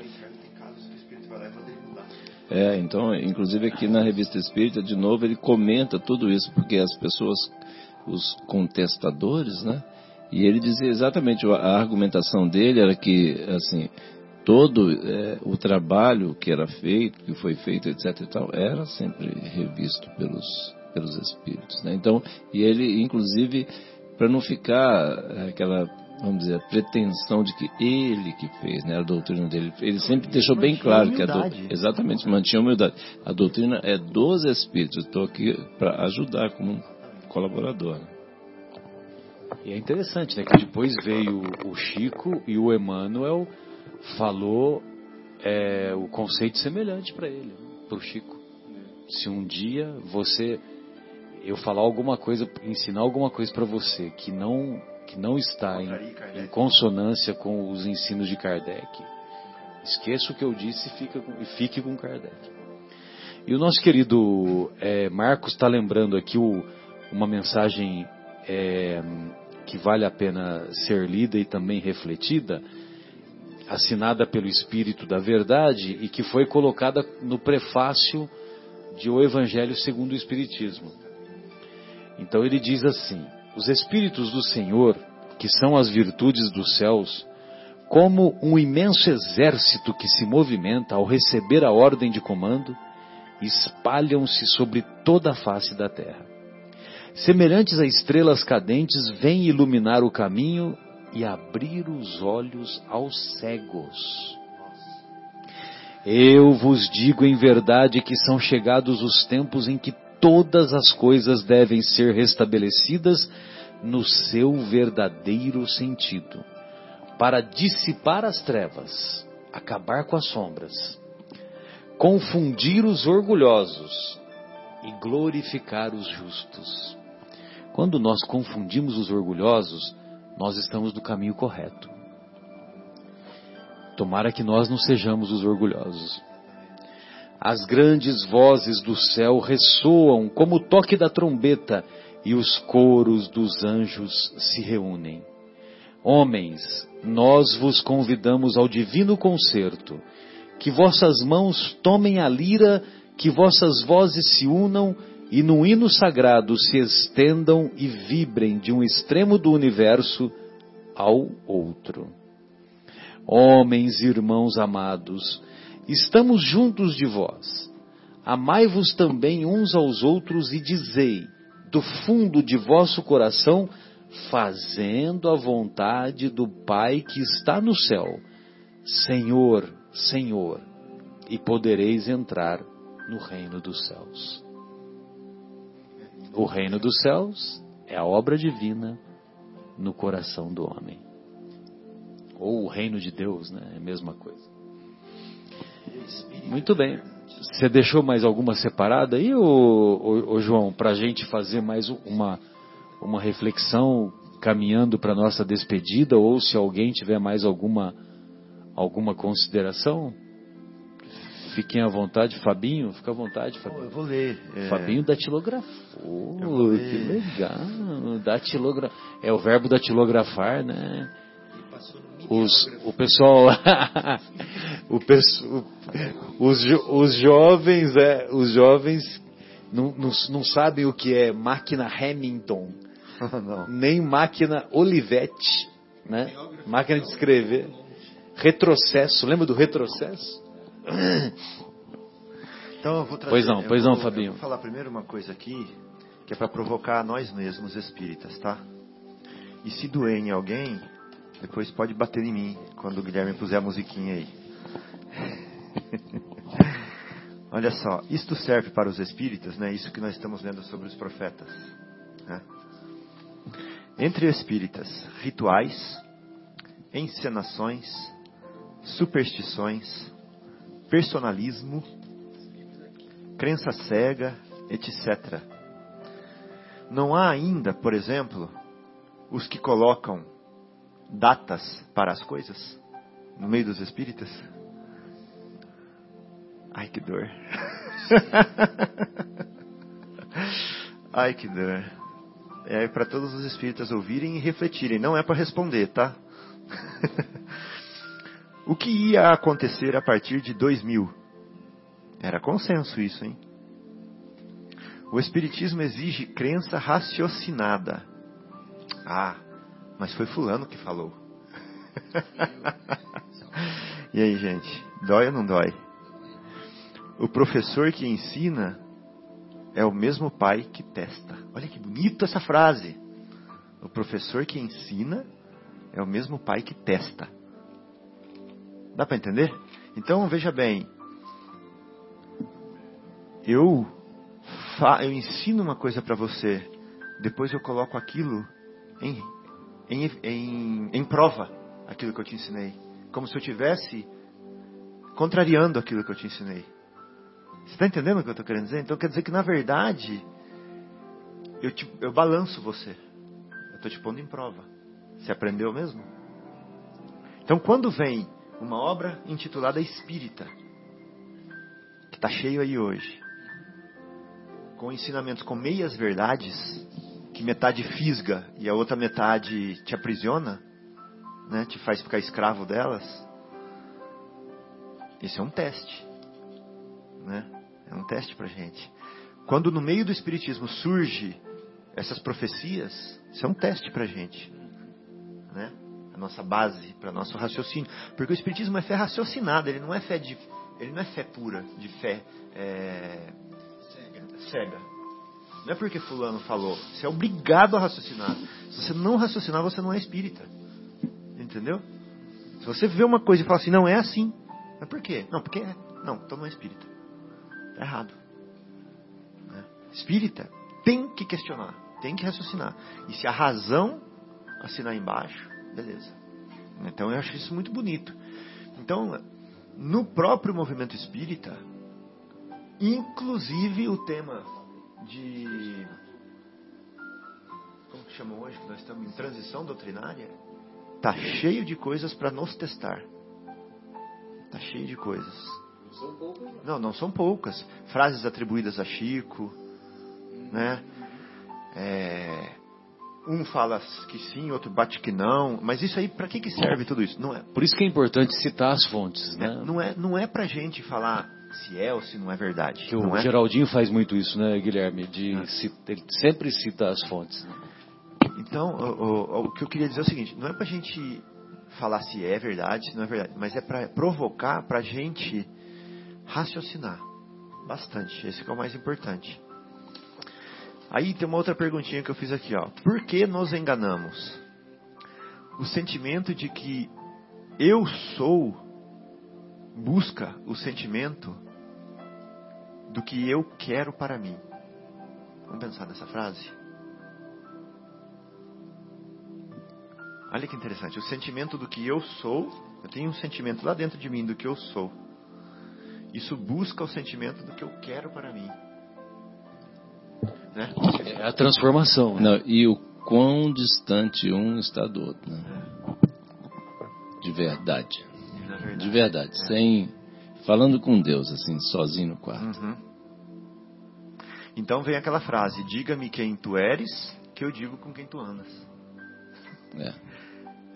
Speaker 4: É, então, inclusive aqui na revista Espírita, de novo, ele comenta tudo isso, porque as pessoas, os contestadores, né? E ele dizia exatamente, a argumentação dele era que, assim, todo é, o trabalho que era feito, que foi feito, etc. e tal, era sempre revisto pelos, pelos espíritos. Né? Então, e ele, inclusive, para não ficar aquela, vamos dizer, pretensão de que ele que fez, né, a doutrina dele, ele sempre deixou bem claro que a doutrina, exatamente, mantinha a humildade. A doutrina é dos espíritos, estou aqui para ajudar como colaborador. Né?
Speaker 2: E é interessante, né, que depois veio o Chico e o Emmanuel falou é, o conceito semelhante para ele, para o Chico. Se um dia você, eu falar alguma coisa, ensinar alguma coisa para você que não que não está em, em, consonância com os ensinos de Kardec, esqueça o que eu disse e fique com, fique com Kardec. E o nosso querido é, Marcos está lembrando aqui o, uma mensagem é, que vale a pena ser lida e também refletida assinada pelo Espírito da Verdade e que foi colocada no prefácio de O Evangelho segundo o Espiritismo. Então ele diz assim: Os Espíritos do Senhor, que são as virtudes dos céus, como um imenso exército que se movimenta ao receber a ordem de comando, espalham-se sobre toda a face da terra. Semelhantes a estrelas cadentes, vêm iluminar o caminho e abrir os olhos aos cegos. Eu vos digo em verdade que são chegados os tempos em que todas as coisas devem ser restabelecidas no seu verdadeiro sentido, para dissipar as trevas, acabar com as sombras, confundir os orgulhosos e glorificar os justos. Quando nós confundimos os orgulhosos, nós estamos no caminho correto. Tomara que nós não sejamos os orgulhosos. As grandes vozes do céu ressoam como o toque da trombeta e os coros dos anjos se reúnem. Homens, nós vos convidamos ao divino concerto, que vossas mãos tomem a lira, que vossas vozes se unam e no hino sagrado se estendam e vibrem de um extremo do universo ao outro. Homens e irmãos amados, estamos juntos de vós. Amai-vos também uns aos outros e dizei, do fundo de vosso coração, fazendo a vontade do Pai que está no céu. Senhor, Senhor, e podereis entrar no reino dos céus. O reino dos céus é a obra divina no coração do homem. Ou o reino de Deus, né? É a mesma coisa. Muito bem. Você deixou mais alguma separada aí, ô, ô, ô João, para a gente fazer mais uma, uma reflexão caminhando para nossa despedida, ou se alguém tiver mais alguma, alguma consideração? Fiquem à vontade, Fabinho, fica à vontade, Fabinho.
Speaker 3: eu vou ler.
Speaker 2: É... Fabinho datilografou. Que legal. Datilograf... É o verbo datilografar, né? Os, o pessoal, o, os, os jovens, é, os jovens não, não, não sabem o que é máquina Hamilton, nem máquina Olivetti, né? Máquina de escrever. Retrocesso, lembra do retrocesso?
Speaker 3: Então eu vou trazer,
Speaker 2: Pois não, pois
Speaker 3: vou,
Speaker 2: não, Fabinho.
Speaker 3: vou falar primeiro uma coisa aqui, que é para provocar nós mesmos espíritas, tá? E se doer em alguém, depois pode bater em mim, quando o Guilherme puser a musiquinha aí. Olha só, isto serve para os espíritas, né? Isso que nós estamos lendo sobre os profetas. Né? Entre espíritas, rituais, encenações, superstições, personalismo, crença cega, etc. Não há ainda, por exemplo, os que colocam datas para as coisas no meio dos espíritas? Ai, que dor. Ai, que dor. É para todos os espíritas ouvirem e refletirem, não é para responder, tá? o que ia acontecer a partir de 2000? Era consenso isso, hein? O Espiritismo exige crença raciocinada. Ah, mas foi Fulano que falou. e aí, gente? Dói ou não dói? O professor que ensina é o mesmo pai que testa. Olha que bonita essa frase. O professor que ensina é o mesmo pai que testa. Dá para entender? Então veja bem, eu, eu ensino uma coisa para você, depois eu coloco aquilo em, em, em, em prova, aquilo que eu te ensinei. Como se eu tivesse contrariando aquilo que eu te ensinei. Você está entendendo o que eu estou querendo dizer? Então quer dizer que na verdade eu, te, eu balanço você. Eu estou te pondo em prova. Você aprendeu mesmo? Então quando vem uma obra intitulada Espírita, que está cheio aí hoje, com ensinamentos com meias verdades, que metade fisga e a outra metade te aprisiona, né, te faz ficar escravo delas, esse é um teste. Né? É um teste para gente. Quando no meio do Espiritismo surge essas profecias, isso é um teste para gente. Né? A nossa base, para nosso raciocínio. Porque o Espiritismo é fé raciocinada, ele não é fé de. Ele não é fé pura, de fé é, cega. Não é porque fulano falou. Você é obrigado a raciocinar. Se você não raciocinar, você não é espírita. Entendeu? Se você vê uma coisa e fala assim, não é assim. Mas por quê? Não, porque é. Não, então não é espírita. Está errado. Né? Espírita tem que questionar, tem que raciocinar. E se a razão assinar embaixo, beleza. Então eu acho isso muito bonito. Então, no próprio movimento espírita, Inclusive o tema de. Como que chamam hoje? Que nós estamos em transição doutrinária. Está cheio de coisas para nos testar. Está cheio de coisas. Não são poucas. Não, não são poucas. Frases atribuídas a Chico. Né? É, um fala que sim, outro bate que não. Mas isso aí, para que, que serve tudo isso? Não é.
Speaker 2: Por isso que é importante citar as fontes, né?
Speaker 3: É, não é, não é para gente falar se é ou se não é verdade.
Speaker 2: Que o
Speaker 3: é?
Speaker 2: Geraldinho faz muito isso, né, Guilherme? De é. cita, ele sempre cita as fontes. Né?
Speaker 3: Então, o, o, o, que eu queria dizer é o seguinte: não é para a gente falar se é verdade, se não é verdade, mas é para provocar para a gente raciocinar bastante. Esse é o mais importante. Aí tem uma outra perguntinha que eu fiz aqui, ó. Por que nos enganamos? O sentimento de que eu sou busca o sentimento do que eu quero para mim. Vamos pensar nessa frase? Olha que interessante. O sentimento do que eu sou, eu tenho um sentimento lá dentro de mim do que eu sou. Isso busca o sentimento do que eu quero para mim.
Speaker 2: Né? É a transformação.
Speaker 4: Né? Não, e o quão distante um está do outro. Né? De verdade. De verdade. É. Sem. Falando com Deus, assim, sozinho no quarto. Uhum.
Speaker 3: Então vem aquela frase: Diga-me quem tu eres, que eu digo com quem tu andas. É.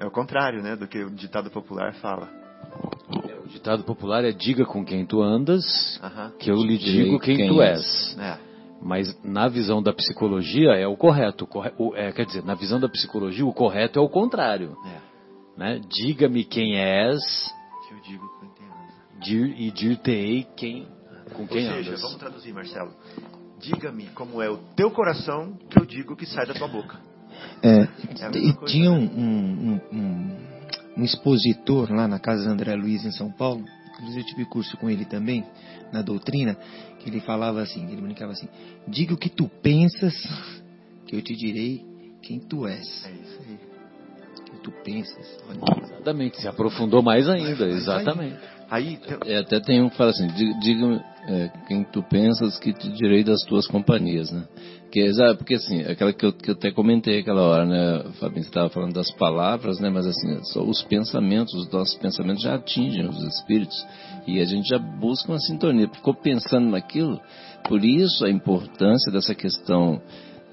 Speaker 3: É o contrário, né, do que o ditado popular fala.
Speaker 2: O ditado popular é: Diga com quem tu andas, uhum. que eu lhe digo quem, quem tu és. É. Mas na visão da psicologia é o correto. O, é, quer dizer, na visão da psicologia, o correto é o contrário. É. Né? Diga-me quem és,
Speaker 3: que eu digo quem
Speaker 2: Dir, e dir-te-ei quem com quem
Speaker 3: Ou seja,
Speaker 2: andas.
Speaker 3: vamos traduzir, Marcelo. Diga-me como é o teu coração que eu digo que sai da tua boca.
Speaker 5: É,
Speaker 3: É coisa,
Speaker 5: tinha
Speaker 3: né?
Speaker 5: um, um, um, um expositor lá na casa de André Luiz em São Paulo, inclusive eu tive curso com ele também, na doutrina, que ele falava assim, ele brincava assim, diga o que tu pensas, que eu te direi quem tu és.
Speaker 3: É isso aí.
Speaker 5: O que tu pensas. Olha,
Speaker 2: Exatamente, se aprofundou mais ainda, exatamente.
Speaker 3: Aí, tem-
Speaker 4: É, até tem um que fala assim, "Diga- diga é, quem tu pensas que te direi das tuas companhias, né? Que é exa- porque assim, aquela que eu, que eu até comentei aquela hora, né, Fabinho, você estava falando das palavras, né, mas assim, só os pensamentos, os nossos pensamentos já atingem os espíritos e a gente já busca uma sintonia, ficou pensando naquilo, por isso a importância dessa questão,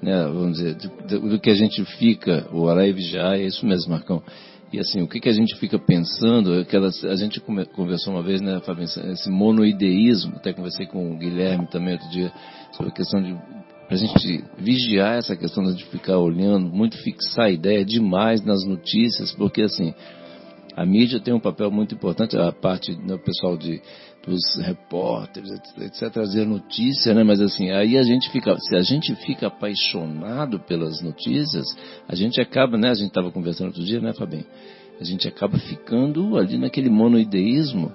Speaker 4: né, vamos dizer, de- do que a gente fica, o orar e vigiar, é isso mesmo, Marcão, e assim, o que, que a gente fica pensando, aquelas, a gente conversou uma vez, né, Fabinho, esse monoideísmo, até conversei com o Guilherme também outro dia, sobre a questão de, pra gente vigiar essa questão de ficar olhando, muito fixar a ideia demais nas notícias, porque assim, a mídia tem um papel muito importante, a parte do pessoal de, dos repórteres, etc, trazer notícia, né? Mas assim, aí a gente fica, se a gente fica apaixonado pelas notícias, a gente acaba, né? A gente estava conversando outro dia, né, Fabinho? A gente acaba ficando ali naquele monoideísmo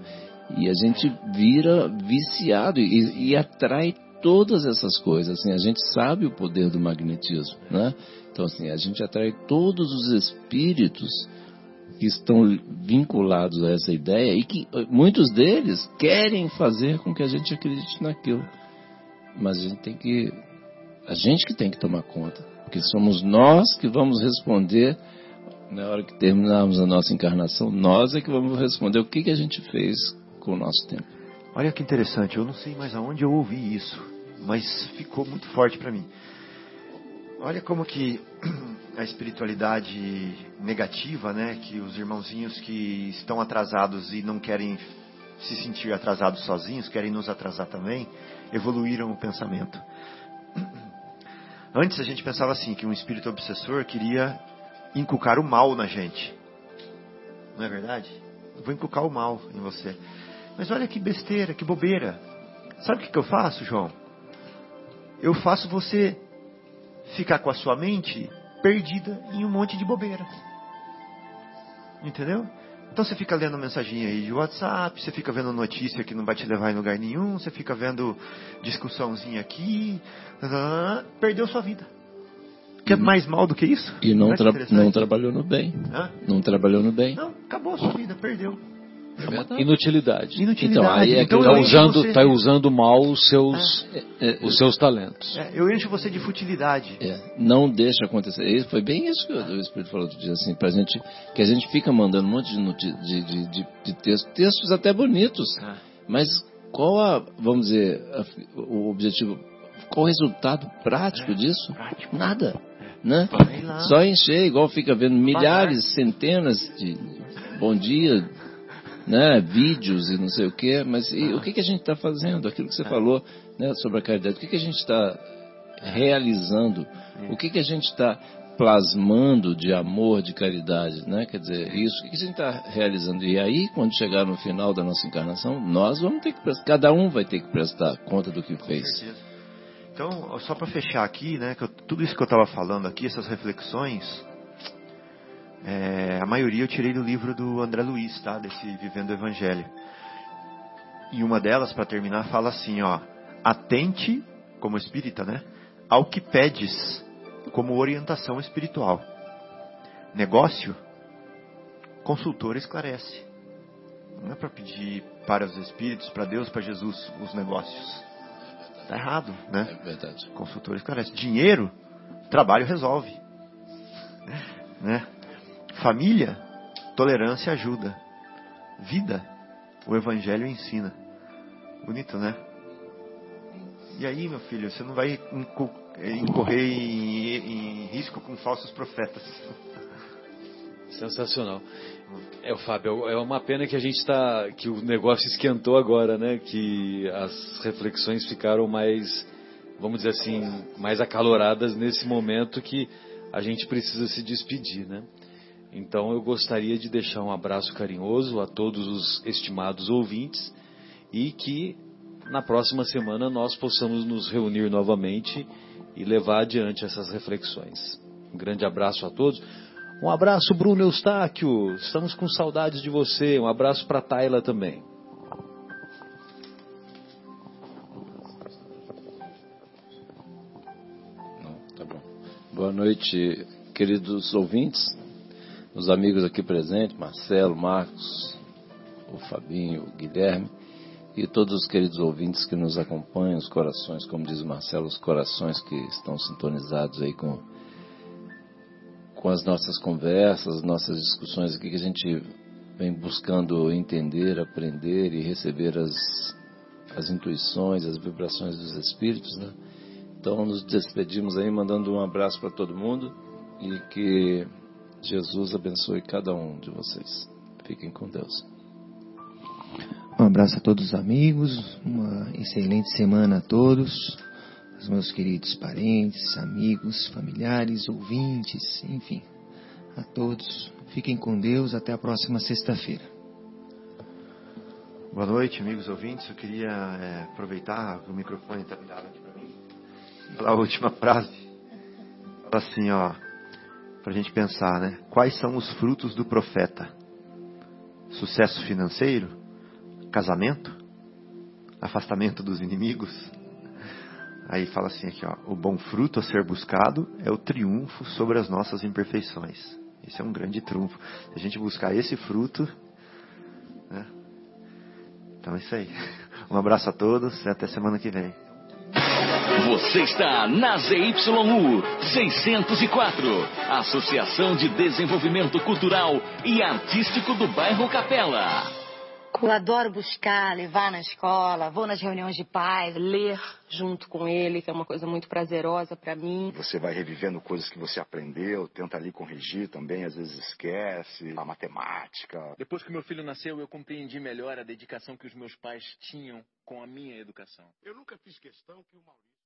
Speaker 4: e a gente vira viciado e, e atrai todas essas coisas. Assim, a gente sabe o poder do magnetismo, né? Então assim, a gente atrai todos os espíritos que estão vinculados a essa ideia e que eh, muitos deles querem fazer com que a gente acredite naquilo. Mas a gente tem que a gente que tem que tomar conta, porque somos nós que vamos responder na hora que terminarmos a nossa encarnação, nós é que vamos responder o que, que a gente fez com o nosso tempo.
Speaker 3: olha que interessante, eu não sei mais aonde eu ouvi isso, mas ficou muito forte para mim. Olha como que a espiritualidade negativa, né, que os irmãozinhos que estão atrasados e não querem se sentir atrasados sozinhos, querem nos atrasar também, evoluíram o pensamento. Antes a gente pensava assim, que um espírito obsessor queria inculcar o mal na gente. Não é verdade? Vou inculcar o mal em você. Mas olha que besteira, que bobeira. Sabe o que eu faço, João? Eu faço você ficar com a sua mente perdida em um monte de bobeira. Entendeu? Então você fica lendo mensagem aí de WhatsApp, você fica vendo notícia que não vai te levar em lugar nenhum, você fica vendo discussãozinha aqui, perdeu sua vida. Quer mais mal do que isso?
Speaker 4: E não, tra- não trabalhou no bem.
Speaker 3: Hã?
Speaker 4: Não trabalhou no bem.
Speaker 3: Não, acabou a sua vida, perdeu.
Speaker 4: É.
Speaker 2: Inutilidade.
Speaker 3: Inutilidade.
Speaker 4: Então, aí é que
Speaker 3: Então,
Speaker 2: Está
Speaker 3: encho
Speaker 2: usando,
Speaker 3: você-
Speaker 2: tá usando mal os seus,
Speaker 4: É,
Speaker 2: os seus talentos.
Speaker 3: É, eu encho você de futilidade.
Speaker 4: É, não deixa acontecer. E Foi bem isso que o Espírito falou outro dia, assim, pra gente, que a gente fica mandando um monte de, de, de, de, de textos, textos até bonitos,
Speaker 3: Ah.
Speaker 4: mas qual a, vamos dizer, a- o objetivo, qual o resultado prático disso?
Speaker 3: prático.
Speaker 4: Nada, né? Só encher, igual fica vendo milhares, centenas de bom dia, né, vídeos e não sei o quê, mas e o que, que a gente está fazendo? Aquilo que você falou né, sobre a caridade, o que, que a gente está realizando? O que, que a gente está plasmando de amor, de caridade, né? Quer dizer, isso, o que, a gente está realizando? E aí, quando chegar no final da nossa encarnação, nós vamos ter que prestar, cada um vai ter que prestar conta do que fez.
Speaker 3: Então, só para fechar aqui, né, que eu- tudo isso que eu estava falando aqui, essas reflexões, é, a maioria eu tirei do livro do André Luiz, tá, desse Vivendo o Evangelho. E uma delas, para terminar, fala assim, ó, atente, como espírita, né, ao que pedes como orientação espiritual. Negócio, consultor esclarece. Não é para pedir para os espíritos, para Deus, para Jesus, os negócios. Tá errado, né?
Speaker 4: É verdade.
Speaker 3: Consultor esclarece. Dinheiro, trabalho resolve. Né? Família, tolerância ajuda. Vida, o evangelho ensina. Bonito, né? E aí, meu filho, você não vai inco- incorrer em, em risco com falsos profetas.
Speaker 2: Sensacional. É, Fábio, é uma pena que a gente está, que o negócio esquentou agora, né? Que as reflexões ficaram mais, vamos dizer assim, mais acaloradas nesse momento que a gente precisa se despedir, né? Então eu gostaria de deixar um abraço carinhoso a todos os estimados ouvintes e que na próxima semana nós possamos nos reunir novamente e levar adiante essas reflexões. Um grande abraço a todos. Um abraço, Bruno Eustáquio. Estamos com saudades de você. Um abraço para Tayla também.
Speaker 4: Tá bom. Boa noite, queridos ouvintes, os amigos aqui presentes, Marcelo, Marcos, o Fabinho, o Guilherme e todos os queridos ouvintes que nos acompanham, os corações, como diz Marcelo, os corações que estão sintonizados aí com, com as nossas conversas, nossas discussões aqui que a gente vem buscando entender, aprender e receber as, as intuições, as vibrações dos espíritos, né? Então nos despedimos aí mandando um abraço para todo mundo e que Jesus abençoe cada um de vocês. Fiquem com Deus.
Speaker 5: Um abraço a todos os amigos, uma excelente semana a todos, os meus queridos parentes, amigos, familiares, ouvintes, enfim, a todos. Fiquem com Deus, até a próxima sexta-feira.
Speaker 3: Boa noite, amigos ouvintes. Eu queria é, aproveitar que o microfone está dado aqui para mim. Falar a última frase. Fala assim, ó, para a gente pensar, né? Quais são os frutos do profeta? Sucesso financeiro? casamento, afastamento dos inimigos. Aí fala assim aqui, ó, o bom fruto a ser buscado é o triunfo sobre as nossas imperfeições. Esse é um grande trunfo. Se a gente buscar esse fruto, né? Então é isso aí. Um abraço a todos e até semana que vem.
Speaker 7: Você está na ZYU 604, Associação de Desenvolvimento Cultural e Artístico do Bairro Capela.
Speaker 8: Eu adoro buscar, levar na escola, vou nas reuniões de pais, ler junto com ele, que é uma coisa muito prazerosa para mim.
Speaker 9: Você vai revivendo coisas que você aprendeu, tenta ali corrigir também, às vezes esquece, a matemática.
Speaker 10: Depois que meu filho nasceu, eu compreendi melhor a dedicação que os meus pais tinham com a minha educação.
Speaker 11: Eu nunca fiz questão que o Maurício